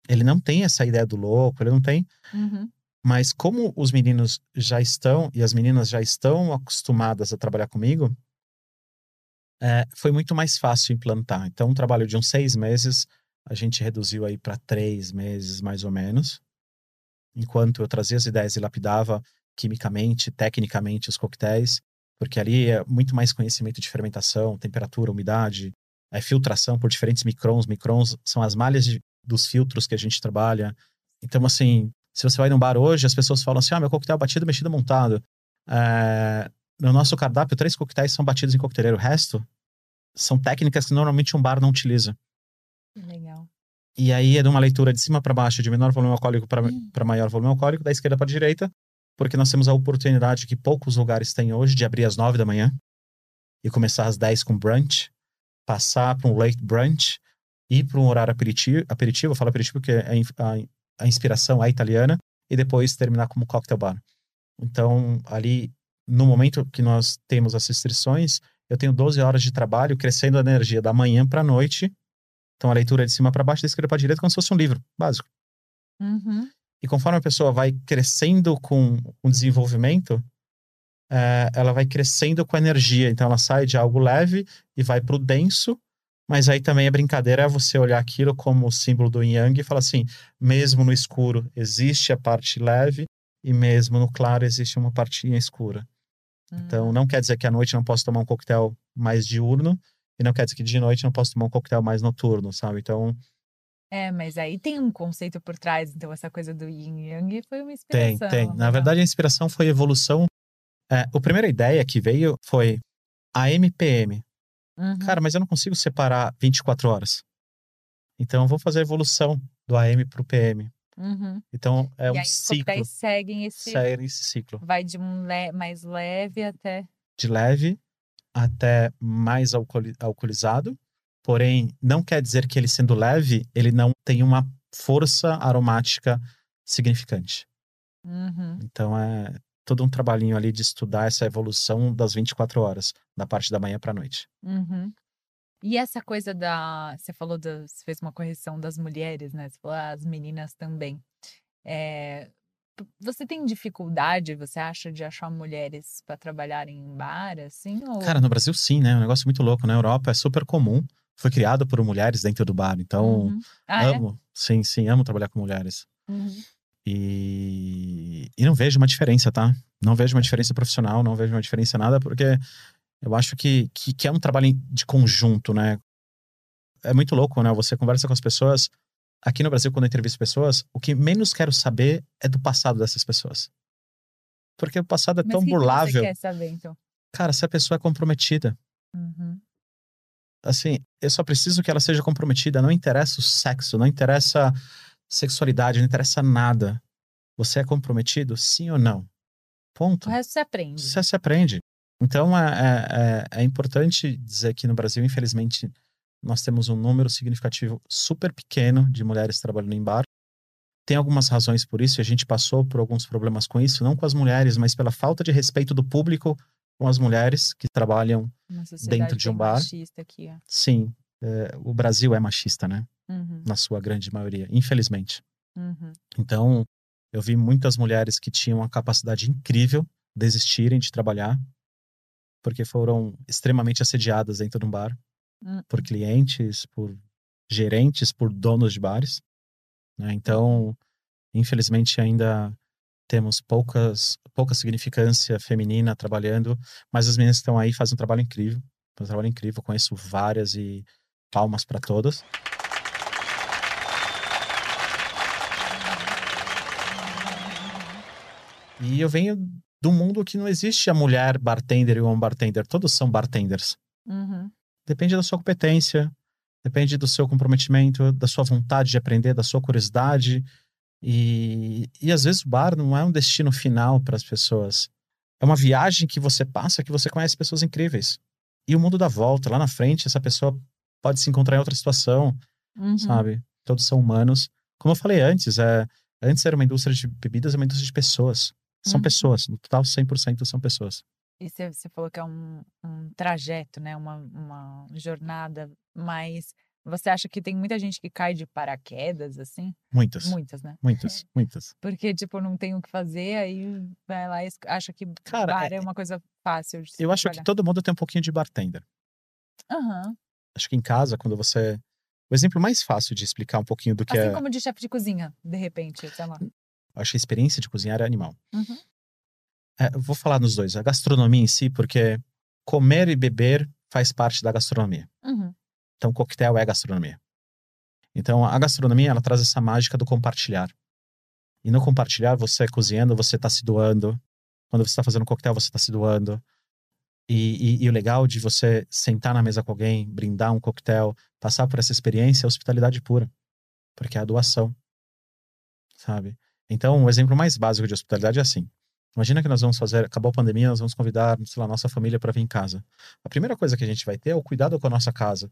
ele não tem essa ideia do louco, ele não tem. Uhum. Mas como os meninos já estão e as meninas já estão acostumadas a trabalhar comigo, é, foi muito mais fácil implantar. Então, um trabalho de uns seis meses, a gente reduziu aí para três meses, mais ou menos. Enquanto eu trazia as ideias e lapidava quimicamente, tecnicamente os coquetéis, porque ali é muito mais conhecimento de fermentação, temperatura, umidade, é filtração por diferentes microns. Microns são as malhas de- dos filtros que a gente trabalha. Então, assim, se você vai num bar hoje, as pessoas falam assim: ah, meu coquetel batido, mexido, montado. É, no nosso cardápio, três coquetéis são batidos em coqueteleiro. O resto são técnicas que normalmente um bar não utiliza. Legal. E aí é de uma leitura de cima para baixo, de menor volume alcoólico para Hum. maior volume alcoólico, da esquerda para direita, porque nós temos a oportunidade que poucos lugares têm hoje de abrir às nove da manhã e começar às 10 com brunch, passar para um late brunch, ir para um horário aperitivo, aperitivo eu falo aperitivo porque a, in- a- a inspiração é italiana, e depois terminar como cocktail bar. Então, ali, no momento que nós temos as restrições, eu tenho 12 horas de trabalho crescendo a energia da manhã para a noite. Então, a leitura é de cima para baixo, da esquerda para direita, como se fosse um livro básico. Uhum. E conforme a pessoa vai crescendo com o desenvolvimento, eh, ela vai crescendo com a energia. Então ela sai de algo leve e vai para o denso. Mas aí também a brincadeira é você olhar aquilo como o símbolo do yang e falar assim: mesmo no escuro existe a parte leve e mesmo no claro existe uma partinha escura. Então Hum. não quer dizer que à noite não posso tomar um coquetel mais diurno e não quer dizer que de noite não posso tomar um coquetel mais noturno, sabe? Então É, mas aí tem um conceito por trás, então essa coisa do yin yang foi uma Tem, inspiração. tem. Na legal. verdade, a inspiração foi evolução. É, a primeira ideia que veio foi a MPM. Uhum. Cara, mas eu não consigo separar 24 horas. Então, eu vou fazer a evolução do AM para o PM. Uhum. Então, é e um aí os ciclo. coquetéis seguem esse. Esse ciclo. Vai de um le- mais leve até. De leve até mais alcooli- alcoolizado. Porém, não quer dizer que ele sendo leve, ele não tem uma força aromática significante. Uhum. Então é todo um trabalhinho ali de estudar essa evolução das 24 horas, da parte da manhã para a noite. Uhum. E essa coisa da. Você falou, da, você fez uma correção das mulheres, né? Você falou "Ah, as meninas também. É, você tem dificuldade, você acha, de achar mulheres para trabalharem em bar, assim? Ou... Cara, no Brasil sim, né? É um negócio muito louco. Na Europa é super comum. Foi criado por mulheres dentro do bar. Então, Uhum. Ah, é? amo. Sim, sim, amo trabalhar com mulheres. Uhum. E, e não vejo uma diferença, tá? Não vejo uma diferença profissional, não vejo uma diferença nada, porque eu acho que, que, que é um trabalho de conjunto, né? É muito louco, né? Você conversa com as pessoas. Aqui no Brasil, quando eu entrevisto pessoas, o que menos quero saber é do passado dessas pessoas. Porque o passado é Mas tão que burlável. Você quer saber, então? Cara, se a pessoa é comprometida, Uhum. assim, eu só preciso que ela seja comprometida. Não interessa o sexo, não interessa sexualidade, não interessa nada. Você é comprometido, sim ou não? Ponto. O resto você aprende. Você se aprende. Então é, é, é, é importante dizer que no Brasil, infelizmente, nós temos um número significativo super pequeno de mulheres trabalhando em bar. Tem algumas razões por isso, e a gente passou por alguns problemas com isso, não com as mulheres, mas pela falta de respeito do público com as mulheres que trabalham. Dentro de um bar. machista aqui, ó. Sim, é, o Brasil é machista, né? Uhum. Na sua grande maioria, infelizmente. Uhum. Então, eu vi muitas mulheres que tinham uma capacidade incrível desistirem de trabalhar porque foram extremamente assediadas dentro de um bar Hum. por clientes, por gerentes, por donos de bares. né? Então, infelizmente, ainda temos poucas, pouca significância feminina trabalhando, mas as meninas que estão aí fazem um trabalho incrível. Fazem um trabalho incrível, conheço várias e palmas para todas. E eu venho de um mundo que não existe a mulher bartender e o homem bartender, todos são bartenders. Uhum. Depende da sua competência, depende do seu comprometimento, da sua vontade de aprender, da sua curiosidade. E, e às vezes o bar não é um destino final para as pessoas. É uma viagem que você passa que você conhece pessoas incríveis. E o mundo dá volta. Lá na frente, essa pessoa pode se encontrar em outra situação, Uhum. sabe? Todos são humanos. Como eu falei antes, é, antes era uma indústria de bebidas, é uma indústria de pessoas. São Uhum. pessoas, no total 100% são pessoas. E você, falou que é um, um trajeto, né? Uma, uma jornada, mas você acha que tem muita gente que cai de paraquedas, assim? Muitas, Muitas, né? muitas, muitas. Porque, tipo, não tem o que fazer, aí vai lá e acha que Cara, bar é- é uma coisa fácil de Eu acho que todo mundo tem um pouquinho de bartender. Aham. Acho que em casa, quando você. O exemplo mais fácil de explicar um pouquinho do que Assim é. como de chefe de cozinha, de repente, sei lá. Acho que a experiência de cozinhar é animal. Uhum. É, vou falar nos dois. A gastronomia em si, porque comer e beber faz parte da gastronomia. Uhum. Então, coquetel é gastronomia. Então, a gastronomia, ela traz essa mágica do compartilhar. E no compartilhar, você cozinhando, você tá se doando. Quando você tá fazendo um coquetel, você tá se doando. E, e- e o legal de você sentar na mesa com alguém, brindar um coquetel, passar por essa experiência é hospitalidade pura. Porque é a doação. Sabe? Então, o exemplo mais básico de hospitalidade é assim. Imagina que nós vamos fazer, acabou a pandemia, nós vamos convidar, sei lá, nossa família para vir em casa. A primeira coisa que a gente vai ter é o cuidado com a nossa casa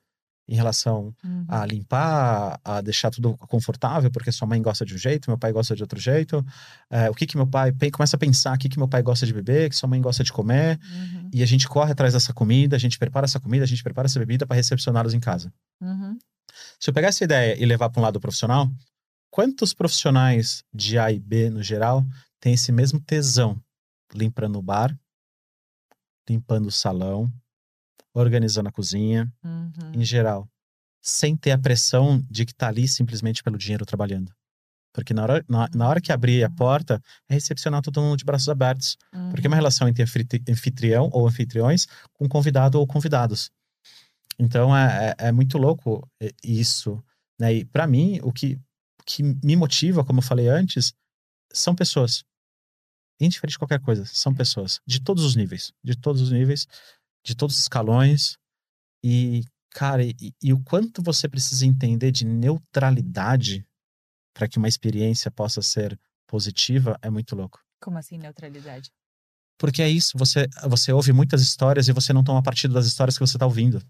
em relação Uhum. a limpar, a deixar tudo confortável, porque sua mãe gosta de um jeito, meu pai gosta de outro jeito. É, o que que meu pai começa a pensar, o que que meu pai gosta de beber, o que sua mãe gosta de comer, Uhum. e a gente corre atrás dessa comida, a gente prepara essa comida, a gente prepara essa bebida para recepcioná-los em casa. Uhum. Se eu pegar essa ideia e levar para um lado profissional, quantos profissionais de A e B no geral têm esse mesmo tesão limpando o bar, limpando o salão, organizando a cozinha, Uhum. em geral, sem ter a pressão de que tá ali simplesmente pelo dinheiro trabalhando. Porque na hora, na, na hora que abrir a porta, é recepcionar todo mundo de braços abertos. Porque é uma relação entre anfitri- anfitrião ou anfitriões com convidado ou convidados. Então é, é, é muito louco isso. Né? E para mim, o que, que me motiva, como eu falei antes, são pessoas. Indiferente de qualquer coisa, são pessoas. De todos os níveis. De todos os níveis, de todos os escalões. E, cara, e, e o quanto você precisa entender de neutralidade para que uma experiência possa ser positiva é muito louco. Como assim, neutralidade? Porque é isso, você, você ouve muitas histórias e você não toma partido das histórias que você tá ouvindo.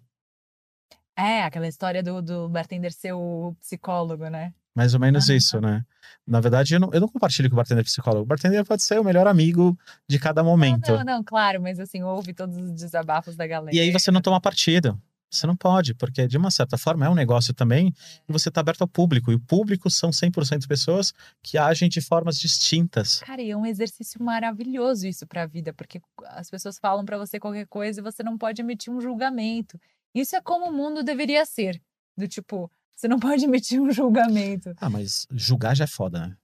É, aquela história do, do bartender ser o psicólogo, né? Mais ou menos Aham. isso, né? Na verdade, eu não, eu não compartilho com o bartender psicólogo. O bartender pode ser o melhor amigo de cada momento. Não, não, claro, mas assim, ouve todos os desabafos da galera. E aí você não toma partido. Você não pode, porque de uma certa forma é um negócio também e você está aberto ao público. E o público são 100% pessoas que agem de formas distintas. Cara, e é um exercício maravilhoso isso pra vida, porque as pessoas falam pra você qualquer coisa e você não pode emitir um julgamento. Isso é como o mundo deveria ser. Do tipo, você não pode emitir um julgamento. Ah, mas julgar já é foda, né?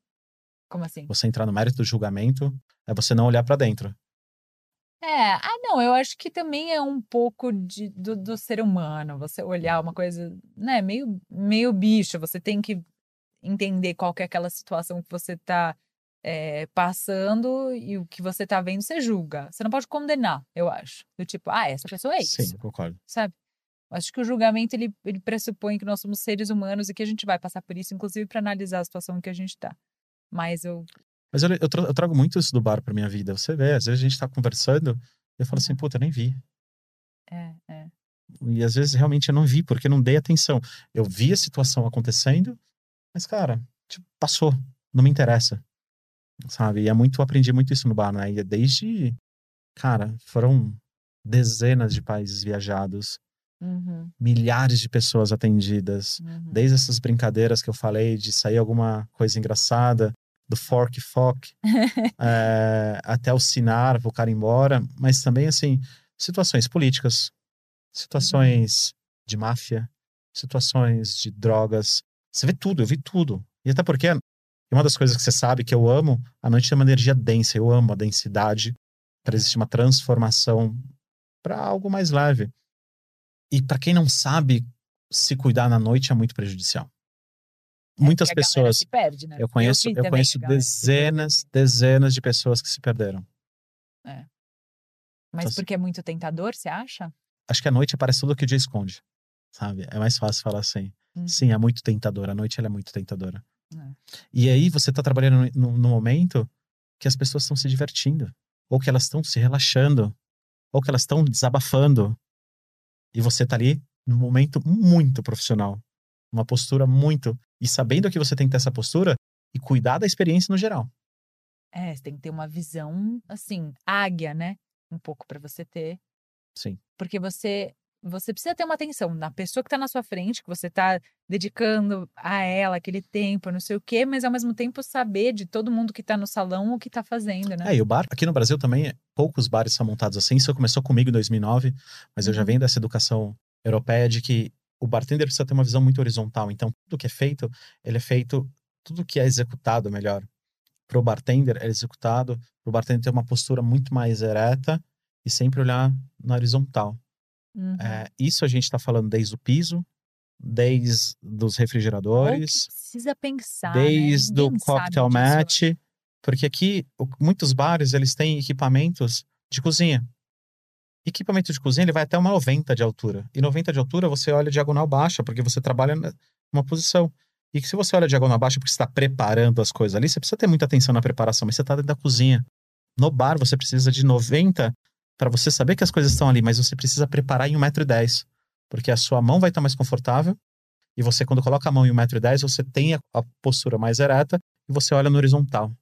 Como assim? Você entrar no mérito do julgamento é você não olhar para dentro. É, ah, não, eu acho que também é um pouco de, do, do ser humano. Você olhar uma coisa, né, meio, meio bicho. Você tem que entender qual que é aquela situação que você tá é, passando e o que você tá vendo, você julga. Você não pode condenar, eu acho. Do tipo, ah, essa pessoa é isso. Sim, concordo. sabe? Acho que o julgamento ele, ele pressupõe que nós somos seres humanos e que a gente vai passar por isso, inclusive para analisar a situação em que a gente tá. Mas eu. Mas eu, eu, tra- eu trago muito isso do bar pra minha vida. Você vê, às vezes a gente tá conversando e eu falo assim, puta, eu nem vi. É, é. E às vezes realmente eu não vi, porque não dei atenção. Eu vi a situação acontecendo, mas, cara, tipo, passou. Não me interessa. Sabe? E é muito, eu aprendi muito isso no bar, né? E desde. Cara, foram dezenas de países viajados, Uhum, milhares de pessoas atendidas. uhum. Desde essas brincadeiras que eu falei de sair alguma coisa engraçada, do fork fock, é, até o sinar pro cara embora, mas também, assim, situações políticas, situações de máfia, situações de drogas. Você vê tudo, eu vi tudo. E até porque, uma das coisas que você sabe que eu amo, a noite tem uma energia densa, eu amo a densidade, para existir uma transformação para algo mais leve. E para quem não sabe, se cuidar na noite é muito prejudicial. Muitas a galera pessoas. perde, né? Eu conheço, eu também conheço dezenas, dezenas de pessoas que se perderam. Mas Então, porque é muito tentador, você acha? Acho que a noite parece tudo que o dia esconde, sabe? É mais fácil falar assim. Uhum. Sim, é muito tentadora. A noite ela é muito tentadora. É. E aí você tá trabalhando no, no momento que as pessoas estão se divertindo, ou que elas estão se relaxando, ou que elas estão desabafando. E você tá ali num momento muito profissional, uma postura muito e sabendo que você tem que ter essa postura e cuidar da experiência no geral. É, você tem que ter uma visão, assim, águia, né? Um pouco pra você ter. Sim. Porque você você precisa ter uma atenção na pessoa que tá na sua frente, que você tá dedicando a ela aquele tempo, não sei o quê, mas ao mesmo tempo saber de todo mundo que tá no salão o que tá fazendo, né? É, e o bar, aqui no Brasil também, poucos bares são montados assim. Isso começou comigo em 2009, mas eu já Uhum. venho dessa educação europeia de que o bartender precisa ter uma visão muito horizontal. Então, tudo que é feito, ele é feito, tudo que é executado, melhor, pro bartender é executado, pro bartender ter uma postura muito mais ereta e sempre olhar na horizontal. Uhum. É, isso a gente está falando desde o piso, desde os refrigeradores, precisa pensar, desde né? o cocktail match, porque aqui muitos bares eles têm equipamentos de cozinha. Equipamento de cozinha ele vai até uma 90 de altura. E 90 de altura você olha diagonal baixa, porque você trabalha numa posição. E que se você olha diagonal baixa porque você está preparando as coisas ali, você precisa ter muita atenção na preparação, mas você está dentro da cozinha. No bar você precisa de 90 para você saber que as coisas estão ali, mas você precisa preparar em 1,10m. Porque a sua mão vai estar mais confortável. E você, quando coloca a mão em 1,10m, você tem a, a postura mais ereta e você olha no horizontal.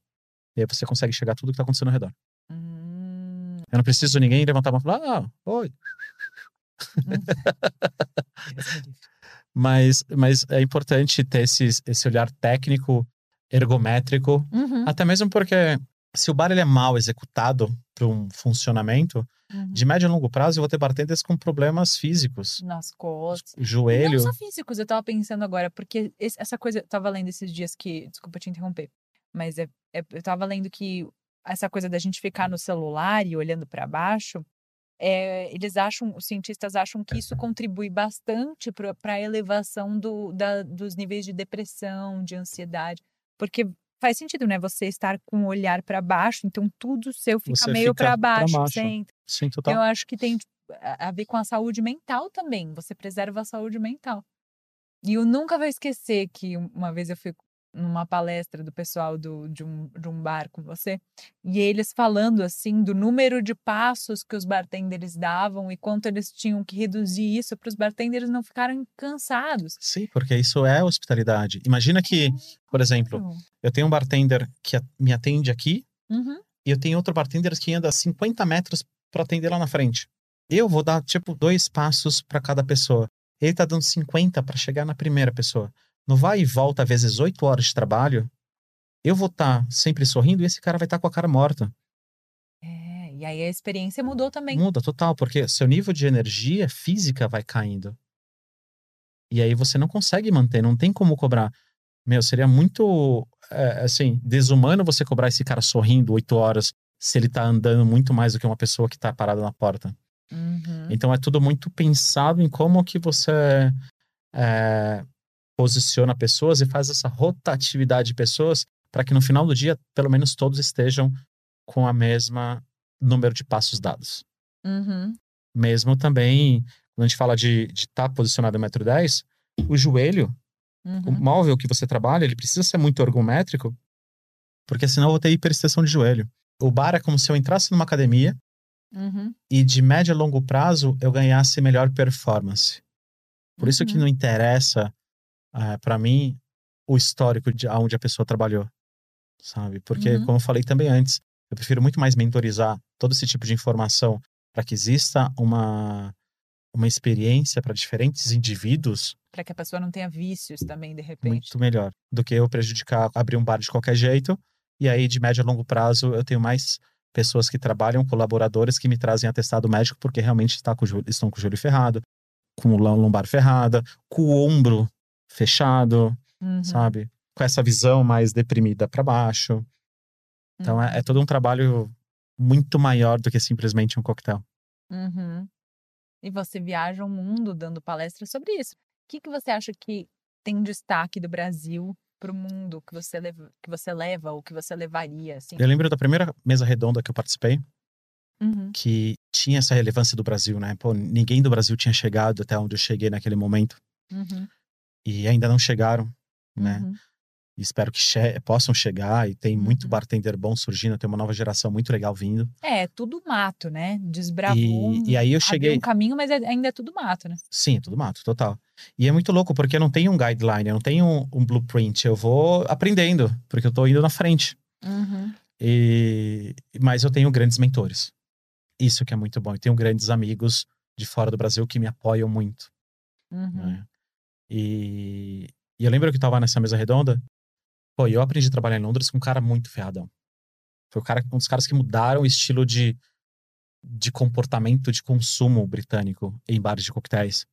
E aí você consegue chegar tudo que está acontecendo ao redor. Hum, Eu não preciso ninguém levantar a mão e falar, ah, oi. Me livre. Mas, mas é importante ter esse, esse olhar técnico, ergométrico, Uhum, até mesmo porque se o bar ele é mal executado para um funcionamento, uhum. de médio a longo prazo eu vou ter bartenders com problemas físicos. Nas costas. Joelho. Não só físicos, eu tava pensando agora, porque esse- essa coisa, eu tava lendo esses dias que, desculpa te interromper, mas é, é- eu tava lendo que essa coisa da gente ficar no celular e olhando para baixo, é, eles acham, os cientistas acham que isso contribui bastante para a elevação do, da- dos níveis de depressão, de ansiedade, porque faz sentido, né? Você estar com o olhar para baixo, então tudo seu fica Você meio para pra baixo, baixo. sempre. Sim, total. eu acho que tem tipo, a ver com a saúde mental também. Você preserva a saúde mental. E eu nunca vou esquecer que um- uma vez eu fui numa palestra do pessoal do, de, um, de um bar com você, e eles falando assim do número de passos que os bartenders davam e quanto eles tinham que reduzir isso para os bartenders não ficarem cansados. Sim, porque isso é hospitalidade. Imagina que, por exemplo, eu tenho um bartender que me atende aqui Uhum. e eu tenho outro bartender que anda 50 metros para atender lá na frente. Eu vou dar, tipo, dois passos para cada pessoa. Ele tá dando 50 para chegar na primeira pessoa. No vai e volta, vezes 8 horas de trabalho, eu vou estar sempre sorrindo e esse cara vai estar com a cara morta. É, e aí a experiência mudou também. Muda total, porque seu nível de energia física vai caindo. E aí você não consegue manter, não tem como cobrar. Meu, seria muito, é, assim, desumano você cobrar esse cara sorrindo oito horas se ele tá andando muito mais do que uma pessoa que tá parada na porta. Uhum. Então é tudo muito pensado em como que você é, posiciona pessoas e faz essa rotatividade de pessoas para que no final do dia, pelo menos todos estejam com a mesma número de passos dados Uhum. mesmo também, quando a gente fala de estar posicionado no metro 10, o joelho, o Uhum. móvel que você trabalha, ele precisa ser muito ergométrico, porque senão eu vou ter hiperextensão de joelho. O bar é como se eu entrasse numa academia Uhum. e de médio a longo prazo eu ganhasse melhor performance. Por isso que Uhum. não interessa, para mim, o histórico de onde a pessoa trabalhou, sabe? Porque, Uhum. como eu falei também antes, eu prefiro muito mais mentorizar todo esse tipo de informação para que exista uma, uma experiência para diferentes indivíduos Para que a pessoa não tenha vícios também, de repente. muito melhor do que eu prejudicar, abrir um bar de qualquer jeito e aí de médio a longo prazo eu tenho mais pessoas que trabalham, colaboradores que me trazem atestado médico porque realmente está com o joelho- estão com o joelho ferrado, com o lombar ferrada, com o ombro fechado, Uhum. sabe? Com essa visão mais deprimida para baixo. Então é, é todo um trabalho muito maior do que simplesmente um coquetel. Uhum. E você viaja o mundo dando palestras sobre isso. O que, que você acha que tem destaque do Brasil para o mundo que você, leva, que você leva ou que você levaria? Assim? Eu lembro da primeira mesa redonda que eu participei, Uhum. que tinha essa relevância do Brasil, né? Pô, ninguém do Brasil tinha chegado até onde eu cheguei naquele momento. Uhum. E ainda não chegaram, né? Uhum. Espero que che possam chegar. E tem muito Uhum. bartender bom surgindo, tem uma nova geração muito legal vindo. É, tudo mato, né? Desbravou. E, e aí eu cheguei. um caminho, mas é- ainda é tudo mato, né? Sim, tudo mato, total. E é muito louco, porque eu não tenho um guideline, eu não tenho um, um blueprint. Eu vou aprendendo, porque eu tô indo na frente. Uhum. E... Mas eu tenho grandes mentores. Isso que é muito bom. Eu tenho grandes amigos de fora do Brasil que me apoiam muito. Uhum. né? E... e eu lembro que eu tava nessa mesa redonda. Pô, eu aprendi a trabalhar em Londres com um cara muito ferradão. Foi o cara, um dos caras que mudaram o estilo de, de comportamento de consumo britânico em bares de coquetéis.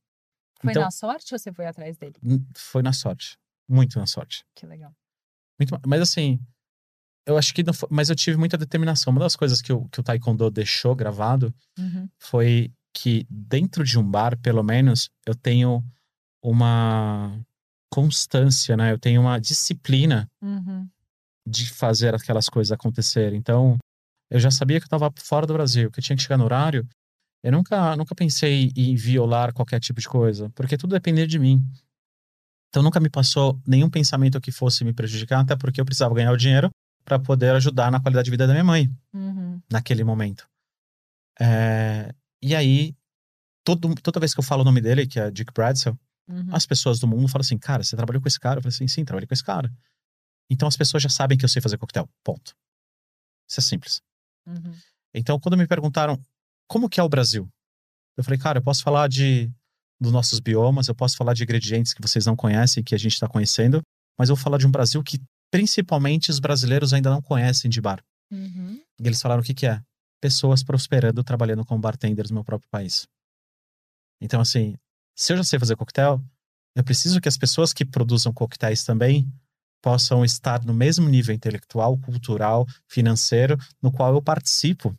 Foi Então- na sorte ou você foi atrás dele? Foi na sorte. Muito na sorte. Que legal. Muito, ma- mas assim, eu acho que não foi, mas eu tive muita determinação. Uma das coisas que o, que o Taekwondo deixou gravado Uhum. foi que dentro de um bar, pelo menos, eu tenho uma constância, né? Eu tenho uma disciplina Uhum. de fazer aquelas coisas acontecerem. Então, eu já sabia que eu estava fora do Brasil, que eu tinha que chegar no horário. Eu nunca, nunca pensei em violar qualquer tipo de coisa, porque tudo dependia de mim. Então, nunca me passou nenhum pensamento que fosse me prejudicar, até porque eu precisava ganhar o dinheiro para poder ajudar na qualidade de vida da minha mãe Uhum. naquele momento. É, e aí, todo, toda vez que eu falo o nome dele, que é Dick Bradshaw, Uhum. as pessoas do mundo falam assim, cara, você trabalhou com esse cara? Eu falei assim, sim, trabalhei com esse cara. Então as pessoas já sabem que eu sei fazer coquetel, ponto. Isso é simples. Uhum. Então quando me perguntaram, como que é o Brasil? Eu falei, cara, eu posso falar de dos nossos biomas, eu posso falar de ingredientes que vocês não conhecem, que a gente está conhecendo, mas eu vou falar de um Brasil que principalmente os brasileiros ainda não conhecem de bar. Uhum. E eles falaram o que que é? Pessoas prosperando trabalhando como bartenders no meu próprio país. Então, assim, se eu já sei fazer coquetel, eu preciso que as pessoas que produzam coquetéis também possam estar no mesmo nível intelectual, cultural, financeiro, no qual eu participo,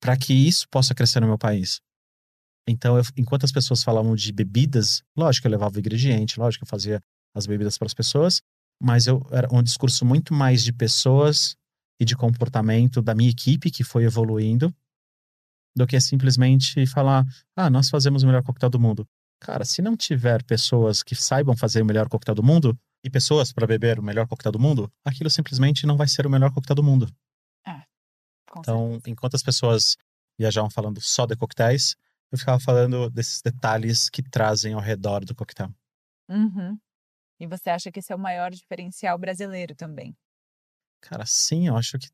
para que isso possa crescer no meu país. Então, eu- enquanto as pessoas falavam de bebidas, lógico que eu levava o ingrediente, lógico que eu fazia as bebidas para as pessoas, mas eu era um discurso muito mais de pessoas e de comportamento da minha equipe que foi evoluindo, do que simplesmente falar, ah, nós fazemos o melhor coquetel do mundo. Cara, se não tiver pessoas que saibam fazer o melhor coquetel do mundo e pessoas para beber o melhor coquetel do mundo, aquilo simplesmente não vai ser o melhor coquetel do mundo. Com Então, certeza. enquanto as pessoas viajavam falando só de coquetéis, eu ficava falando desses detalhes que trazem ao redor do coquetel. Uhum. E você acha que esse é o maior diferencial brasileiro também? Cara, sim, eu acho que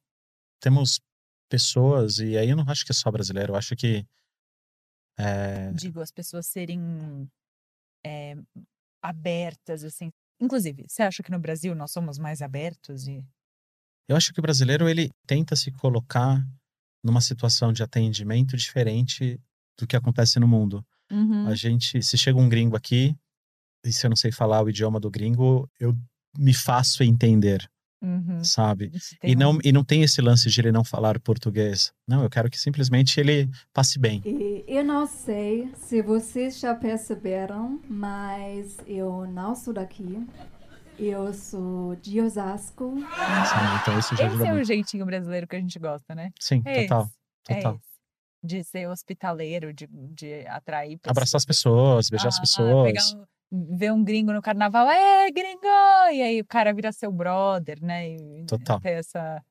temos pessoas, e aí eu não acho que é só brasileiro, eu acho que é, Digo, as pessoas serem é, abertas, assim. Inclusive, você acha que no Brasil nós somos mais abertos e Eu acho que o brasileiro ele tenta se colocar numa situação de atendimento diferente do que acontece no mundo. Uhum. A gente, se chega um gringo aqui e se eu não sei falar o idioma do gringo, eu me faço entender, Uhum. sabe? E um- não, e não tem esse lance de ele não falar português. Não, eu quero que simplesmente ele passe bem. E eu não sei se vocês já perceberam, mas eu não sou daqui. Eu sou de Osasco. sabe? Então isso já Esse é o muito. jeitinho brasileiro que a gente gosta, né? Sim, É total, esse, é total. esse. De ser hospitaleiro, de, de atrair pessoas. Abraçar as pessoas, beijar as Ah, pessoas. pegar um- ver um gringo no carnaval, é gringo! E aí o cara vira seu brother, né? E Total. ter essa,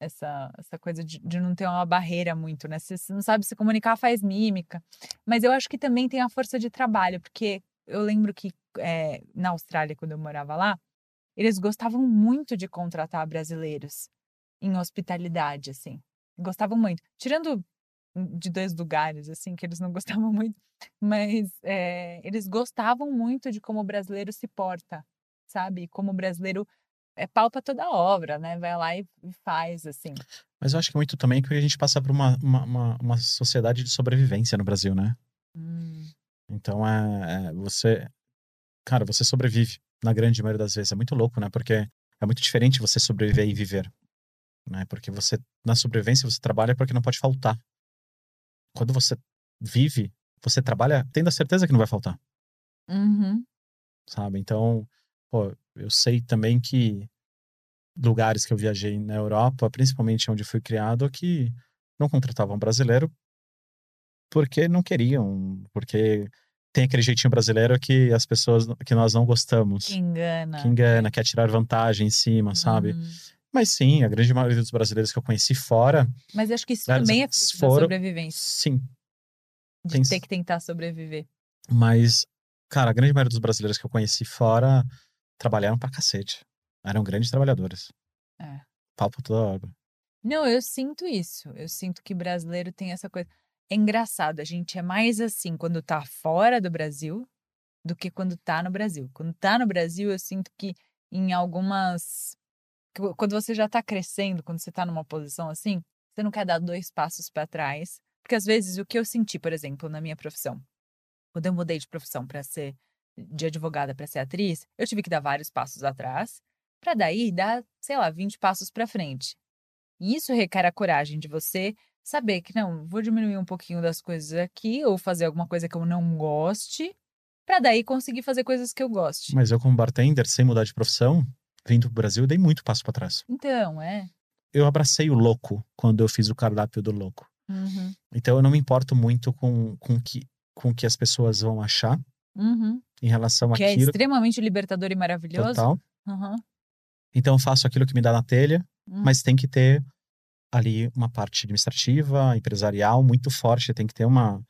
essa, essa coisa de, de não ter uma barreira muito, né? Se você não sabe se comunicar, faz mímica. Mas eu acho que também tem a força de trabalho, porque eu lembro que eh, na Austrália, quando eu morava lá, eles gostavam muito de contratar brasileiros em hospitalidade, assim. Gostavam muito. Tirando de dois lugares, assim, que eles não gostavam muito, mas eh, eles gostavam muito de como o brasileiro se porta, sabe? Como o brasileiro é palpa toda a obra, né? Vai lá e, e faz, assim. Mas eu acho que muito também que a gente passa por uma, uma, uma, uma sociedade de sobrevivência no Brasil, né? Hum, Então é, é, você. Cara, você sobrevive na grande maioria das vezes. É muito louco, né? Porque é muito diferente você sobreviver e viver. Né? Porque você, na sobrevivência, você trabalha porque não pode faltar. Quando você vive, você trabalha tendo a certeza que não vai faltar, uhum, sabe? Então, pô, eu sei também que lugares que eu viajei na Europa, principalmente onde fui criado, que não contratavam brasileiro porque não queriam, porque tem aquele jeitinho brasileiro que as pessoas que nós não gostamos, que engana. que engana, quer tirar vantagem em cima, sabe? Uhum. Mas sim, a grande maioria dos brasileiros que eu conheci fora, Mas acho que isso Elas também é foram- sobrevivência, sim, de tem- ter que tentar sobreviver. mas cara, a grande maioria dos brasileiros que eu conheci fora trabalharam pra cacete. Eram grandes trabalhadores. É. Pau por toda obra. Não, eu sinto isso. Eu sinto que brasileiro tem essa coisa. É engraçado, a gente é mais assim quando tá fora do Brasil do que quando tá no Brasil. Quando tá no Brasil, eu sinto que em algumas. Quando você já tá crescendo, quando você tá numa posição assim, você não quer dar dois passos para trás. Porque às vezes o que eu senti, por exemplo, na minha profissão, quando eu mudei de profissão para ser de advogada para ser atriz, eu tive que dar vários passos atrás, para daí dar, sei lá, 20 passos para frente. E isso requer a coragem de você saber que não, vou diminuir um pouquinho das coisas aqui ou fazer alguma coisa que eu não goste Pra daí conseguir fazer coisas que eu goste. Mas eu, como bartender, sem mudar de profissão, vindo pro Brasil, eu dei muito passo pra trás. Então, é. Eu abracei o louco quando eu fiz o cardápio do louco. Uhum. Então eu não me importo muito com com que com que as pessoas vão achar Uhum. em relação Que é àquilo extremamente libertador e maravilhoso. total. Uhum. Então eu faço aquilo que me dá na telha, Hum. mas tem que ter ali uma parte administrativa, empresarial muito forte, tem que ter uma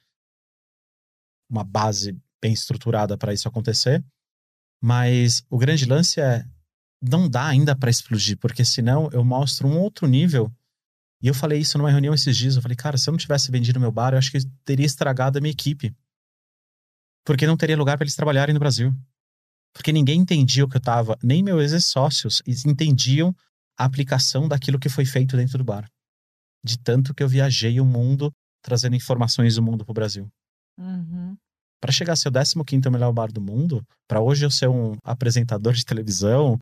uma base bem estruturada para isso acontecer. Mas o grande lance é não dá ainda para explodir, porque senão eu mostro um outro nível. E eu falei isso numa reunião esses dias, eu falei, cara, se eu não tivesse vendido meu bar, eu acho que teria estragado a minha equipe. Porque não teria lugar para eles trabalharem no Brasil. Porque ninguém entendia o que eu tava, nem meus ex-sócios entendiam a aplicação daquilo que foi feito dentro do bar. De tanto que eu viajei o mundo trazendo informações do mundo pro Brasil. Uhum. Para chegar a ser o 15º melhor bar do mundo, para hoje eu ser um apresentador de televisão,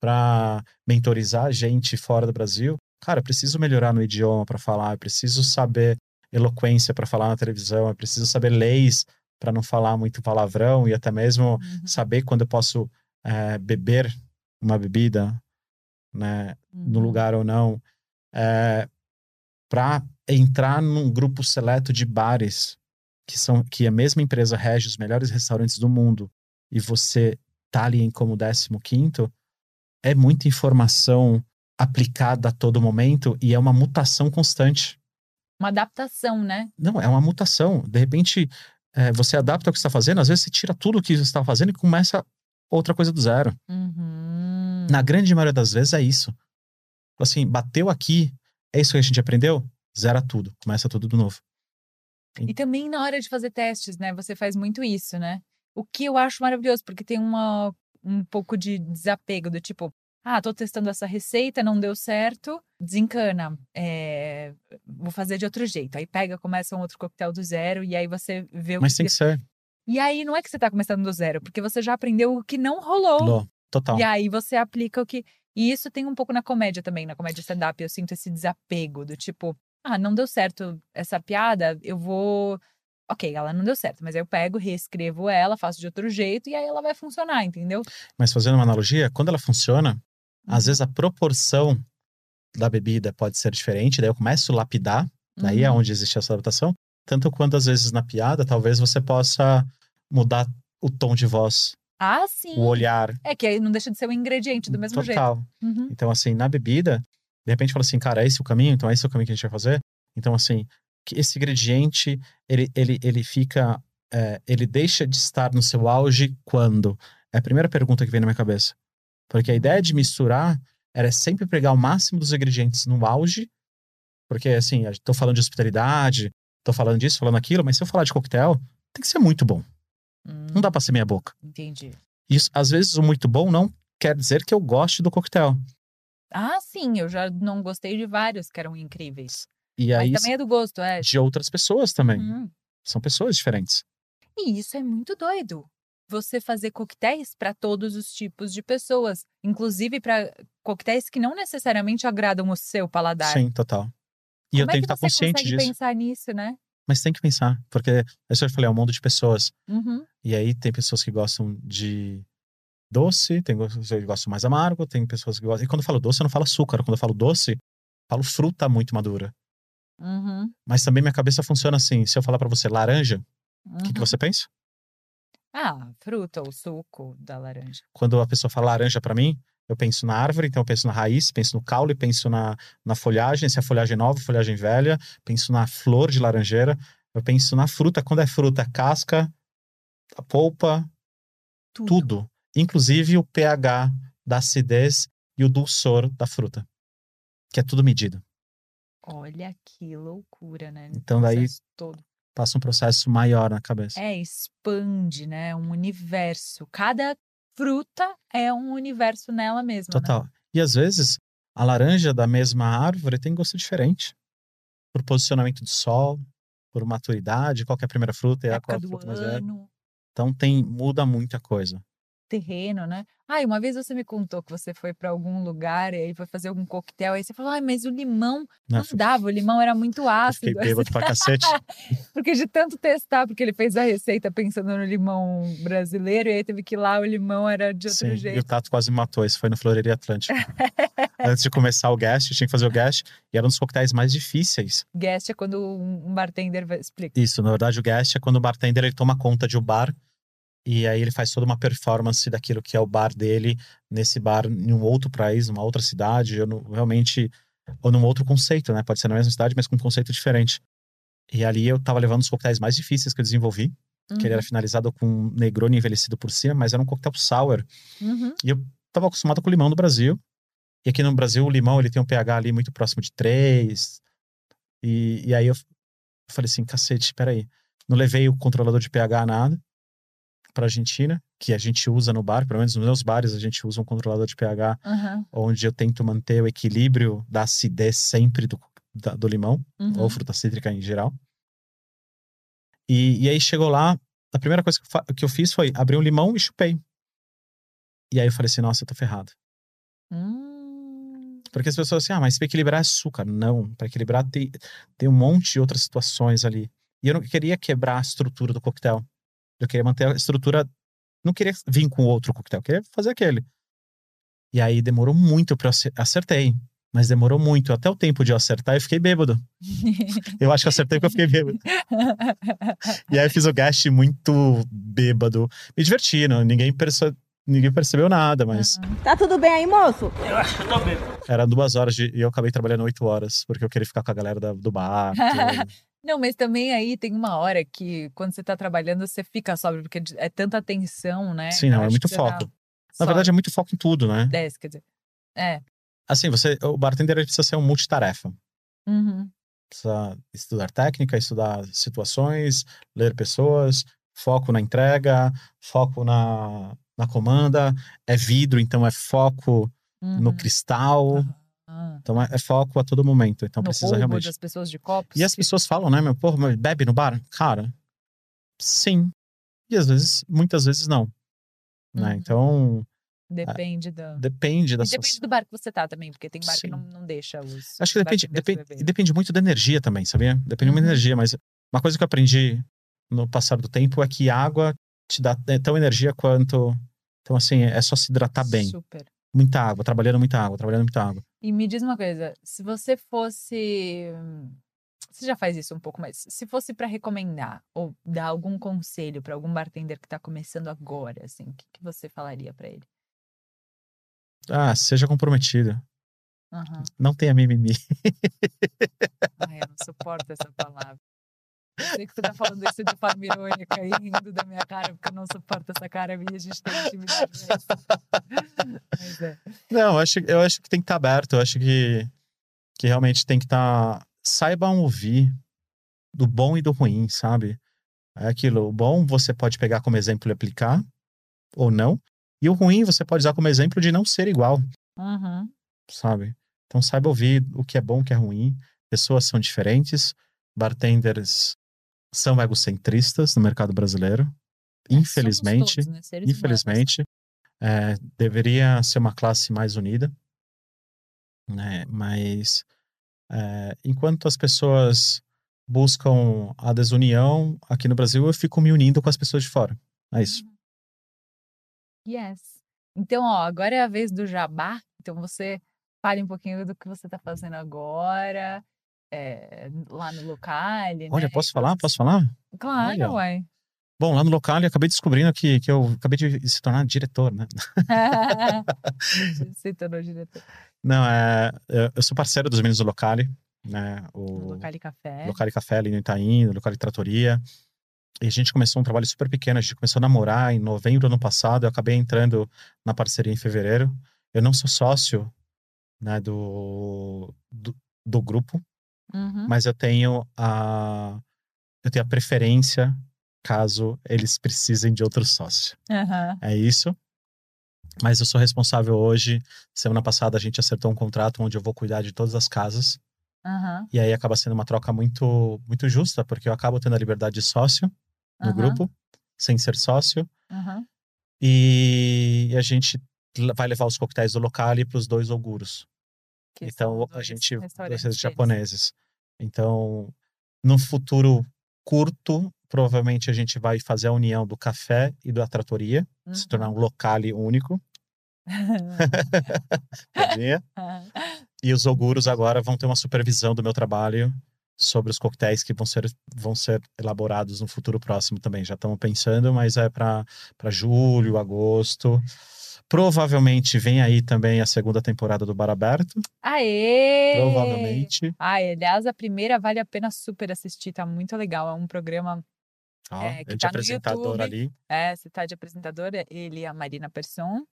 para mentorizar gente fora do Brasil, cara, eu preciso melhorar no idioma para falar, eu preciso saber eloquência para falar na televisão, eu preciso saber leis para não falar muito palavrão e até mesmo Uhum. saber quando eu posso eh, beber uma bebida, né, no Uhum. lugar ou não, para entrar num grupo seleto de bares que são que a mesma empresa rege os melhores restaurantes do mundo e você tá ali em como 15º, é muita informação aplicada a todo momento e é uma mutação constante. Uma adaptação, né? Não, é uma mutação. De repente, eh, você adapta o que você está fazendo, às vezes você tira tudo o que você está fazendo e começa outra coisa do zero. Uhum. Na grande maioria das vezes é isso. Assim, bateu aqui, é isso que a gente aprendeu? Zera tudo, começa tudo de novo. E também na hora de fazer testes, né? Você faz muito isso, né? O que eu acho maravilhoso, porque tem uma, um pouco de desapego do tipo, ah, tô testando essa receita, não deu certo, desencana. é, vou fazer de outro jeito. Aí pega, começa um outro coquetel do zero, e aí você vê o Mas que. tem que ser. E aí não é que você tá começando do zero, porque você já aprendeu o que não rolou. Lô, total. E aí você aplica o que. E isso tem um pouco na comédia também, na comédia stand-up. Eu sinto esse desapego do tipo, ah, não deu certo essa piada, eu vou. Ok, ela não deu certo, mas eu pego, reescrevo ela, faço de outro jeito e aí ela vai funcionar, entendeu? Mas fazendo uma analogia, quando ela funciona, às Uhum. vezes a proporção da bebida pode ser diferente, daí eu começo a lapidar, daí é Uhum. onde existe essa adaptação. Tanto quanto às vezes na piada, talvez você possa mudar o tom de voz, Ah, sim. o olhar. É que aí não deixa de ser um ingrediente do mesmo total. jeito. Uhum. Então, assim, na bebida, de repente fala assim, cara, é esse o caminho? Então, é esse o caminho que a gente vai fazer? Então, assim, esse ingrediente, ele, ele, ele fica, é, ele deixa de estar no seu auge quando? É a primeira pergunta que vem na minha cabeça. Porque a ideia de misturar era sempre pegar o máximo dos ingredientes no auge, porque, assim, tô falando de hospitalidade, tô falando disso, falando aquilo, mas se eu falar de coquetel, tem que ser muito bom. Não dá pra ser meia boca. Hum, Entendi. Isso, às vezes, o muito bom não quer dizer que eu goste do coquetel. Ah, sim, eu já não gostei de vários que eram incríveis. E aí, Mas também é do gosto, é. de outras pessoas também. Uhum. São pessoas diferentes. E isso é muito doido. Você fazer coquetéis para todos os tipos de pessoas, inclusive para coquetéis que não necessariamente agradam o seu paladar. Sim, total. E eu Como tenho é que estar consciente disso. pensar nisso, né? Mas tem que pensar, porque é isso eu falei, é um mundo de pessoas. Uhum. E aí tem pessoas que gostam de doce, tem pessoas que gostam mais amargo, tem pessoas que gostam. E quando eu falo doce, eu não falo açúcar. Quando eu falo doce, eu falo fruta muito madura. Uhum. Mas também minha cabeça funciona assim. Se eu falar pra você laranja, o que, que uhum. você pensa? Ah, fruta ou suco da laranja. Quando a pessoa fala laranja pra mim, eu penso na árvore, então eu penso na raiz, penso no caule, penso na, na folhagem, se é folhagem nova, folhagem velha, penso na flor de laranjeira, eu penso na fruta, quando é fruta, casca, a polpa, Tudo. tudo. Inclusive o pH da acidez e o dulçor da fruta. Que é tudo medido. Olha que loucura, né? Então, daí- todo. Passa um processo maior na cabeça. É, expande, né? Um universo. Cada fruta é um universo nela mesma. né? Total. E às vezes, a laranja da mesma árvore tem gosto diferente. Por posicionamento do sol, por maturidade, qual que é a primeira fruta e a qual é a do fruta mais velha. Então tem, muda muita coisa. Terreno, né? Ai, uma vez você me contou que você foi para algum lugar e aí foi fazer algum coquetel, aí você falou, ai, mas o limão não, Não, dava, o limão era muito eu fiquei ácido. bêbado pra cacete. Porque de tanto testar, porque ele fez a receita pensando no limão brasileiro, e aí teve que ir lá, o limão era de outro Sim, e o jeito. Tato quase matou. Isso foi no Floreria Atlântico. Antes de começar o guest, tinha que fazer o guest. E era um dos coquetéis mais difíceis. Guest é quando um bartender vai explicar. Isso, na verdade, o guest é quando o bartender ele toma conta de um bar. E aí ele faz toda uma performance daquilo que é o bar dele, nesse bar em um outro país, numa outra cidade, ou no- realmente, ou num outro conceito, né? Pode ser na mesma cidade, mas com um conceito diferente. E ali eu tava levando os coquetéis mais difíceis que eu desenvolvi, que ele era finalizado com um Negroni envelhecido por cima, mas era um coquetel sour. Uhum. tava acostumado com o limão do Brasil. E aqui no Brasil, o limão ele tem um pH ali muito próximo de 3. E, e aí eu falei assim: cacete, peraí. Não levei o controlador de pH nada para Argentina, que a gente usa no bar, pelo menos nos meus bares a gente usa um controlador de pH, Uhum. onde eu tento manter o equilíbrio da acidez sempre do, da- do limão, Uhum. ou fruta cítrica em geral. E, e aí chegou lá, a primeira coisa que eu, que eu fiz foi abrir um limão e chupei. E aí eu falei assim: nossa, eu tô ferrado. Hum. Porque as pessoas assim, ah, mas para equilibrar é açúcar. Não, para equilibrar tem, tem um monte de outras situações ali. E eu não queria quebrar a estrutura do coquetel. Eu queria manter a estrutura. Não queria vir com outro coquetel, eu queria fazer aquele. E aí demorou muito pra eu acer- acertei. Mas demorou muito. Até o tempo de eu acertar, eu fiquei bêbado. Eu acho que eu acertei porque eu fiquei bêbado. E aí eu fiz o gaste muito bêbado. Me diverti, não, ninguém, perce... ninguém percebeu nada, mas Tá tudo bem aí, moço? Era duas horas de, e eu acabei trabalhando oito horas, porque eu queria ficar com a galera da- do bar. Não, mas também aí tem uma hora que quando você tá trabalhando, você fica sóbrio, porque é tanta tensão, né? Sim, não, é muito dá foco. Na verdade, é muito foco em tudo, né? 10, quer dizer. É. Assim, você, o bartender precisa ser um multitarefa. Uhum. Precisa estudar técnica, estudar situações, ler pessoas, foco na entrega, foco na, na comanda. É vidro, então é foco no uhum. Ah. Então é, é foco a todo momento. Então no precisa realmente. das pessoas de copos. E as que- pessoas falam, né, meu, porra, bebe no bar? Cara, sim. E às vezes, muitas vezes não. Né? Uhum. Então, Depende da. depende da E depende do bar que você tá também, porque tem bar que Sim. não, não deixa os. Acho que depende, depende, depende muito da energia também, sabia? Depende muito da Uhum. energia, mas uma coisa que eu aprendi no passar do tempo é que água te dá é, tão energia quanto. Então, assim, é só se hidratar bem. Super. Muita água, trabalhando muita água, trabalhando muita água. E me diz uma coisa, se você fosse. Você já faz isso um pouco, mas se fosse pra recomendar ou dar algum conselho pra algum bartender que tá começando agora, assim, o que, que você falaria pra ele? Ah, seja comprometido. Aham. Não tenha mimimi. Ai, eu não suporto essa palavra. Eu sei que você tá falando isso de forma irônica e rindo da minha cara, porque eu não suporto essa cara minha, a gente tem intimidade. Mas, mas é. Não, eu acho, eu acho que tem que estar aberto. Eu acho que, que realmente tem que estar. Saibam ouvir do bom e do ruim, sabe? É aquilo. O bom você pode pegar como exemplo e aplicar, ou não. E o ruim você pode usar como exemplo de não ser igual, Uhum. sabe? Então saiba ouvir o que é bom, o que é ruim. Pessoas são diferentes, bartenders são egocentristas no mercado brasileiro. Infelizmente. Somos todos, né? Infelizmente, é, deveria ser uma classe mais unida, né? Mas é, enquanto as pessoas buscam a desunião aqui no Brasil, eu fico me unindo com as pessoas de fora. É isso. Yes. Então, ó, agora é a vez do jabá. Então, você fale um pouquinho do que você tá fazendo agora, é, lá no Locale, Olha, né? posso falar? Posso falar? Claro, Olha. uai. Bom, lá no local eu acabei descobrindo que, que eu acabei de se tornar diretor, né? Você tornou diretor Não, é, eu sou parceiro dos meninos do Locale, né? O Locale Café. Locale Café ali no Itaim, no Locale Tratoria. E a gente começou um trabalho super pequeno, a gente começou a namorar em novembro do ano passado, eu acabei entrando na parceria em fevereiro. Eu não sou sócio, né, do, do, do grupo, Uhum. mas eu tenho a eu tenho a preferência caso eles precisem de outro sócio. Aham. É isso. Mas eu sou responsável hoje. Semana passada a gente acertou um contrato onde eu vou cuidar de todas as casas. Aham. E aí acaba sendo uma troca muito, muito justa, porque eu acabo tendo a liberdade de sócio no Aham. grupo, sem ser sócio. Aham. E a gente vai levar os coquetéis do local para os dois ogurus. Que Então a gente deles. japoneses. Então, no futuro curto, provavelmente a gente vai fazer a união do café e da tratoria, se tornar Uhum. um locale único. E os ogurus agora vão ter uma supervisão do meu trabalho sobre os coquetéis que vão ser, vão ser elaborados no futuro próximo também. Já estamos pensando, mas é para julho, agosto. Provavelmente vem aí também a segunda temporada do Bar Aberto. Aê! Provavelmente. Ai, aliás, a primeira vale a pena super assistir, tá muito legal. É um programa, É, eu que tá apresentador YouTube. ali. é, você tá de apresentadora, ele e a Marina Persson.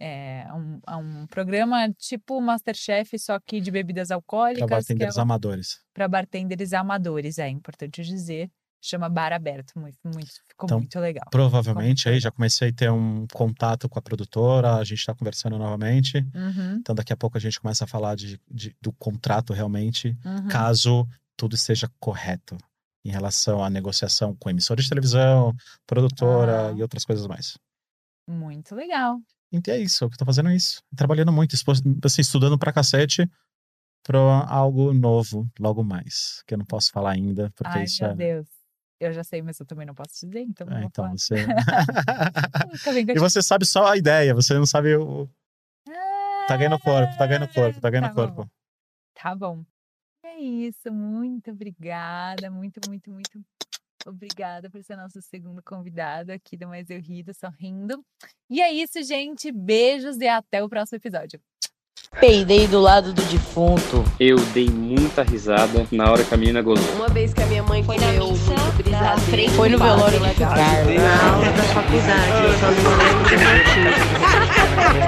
É um, é um programa tipo Masterchef, só que de bebidas Para alcoólicas, que é bartenders amadores. para bartenders amadores, é importante dizer. Chama Bar Aberto, muito, muito, ficou Então, muito legal. Provavelmente aí legal. já comecei a ter um contato com a produtora, a gente está conversando novamente. Uhum, Então daqui a pouco a gente começa a falar de, de- do contrato realmente, uhum. caso tudo esteja correto em relação à negociação com emissora de televisão, produtora Ah. e outras coisas mais. Muito legal. Então é isso, eu tô fazendo isso. Trabalhando muito, assim, estudando pra cacete pra algo novo logo mais. Que eu não posso falar ainda, porque Ai, isso meu é. Deus. Eu já sei, mas eu também não posso dizer, então é, então falar. você. E você sabe só a ideia, você não sabe o. Tá ganhando corpo, tá ganhando corpo, tá ganhando Tá bom. corpo. Tá bom. É isso, muito obrigada, muito, muito, muito obrigada por ser nosso segundo convidado aqui do Mais Eu Rido, sorrindo. E é isso, gente. Beijos e até o próximo episódio. Peidei do lado do defunto. Eu dei muita risada na hora que a menina gozou. Uma vez que a minha mãe Foi na missa da frente Foi no velório do legal. Carlos. Na aula da faculdade, eu só não lembro do motivo.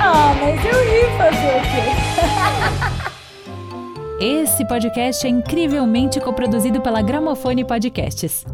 Ah, mas eu ia fazer o quê? Esse podcast é incrivelmente coproduzido pela Gramofone Podcasts.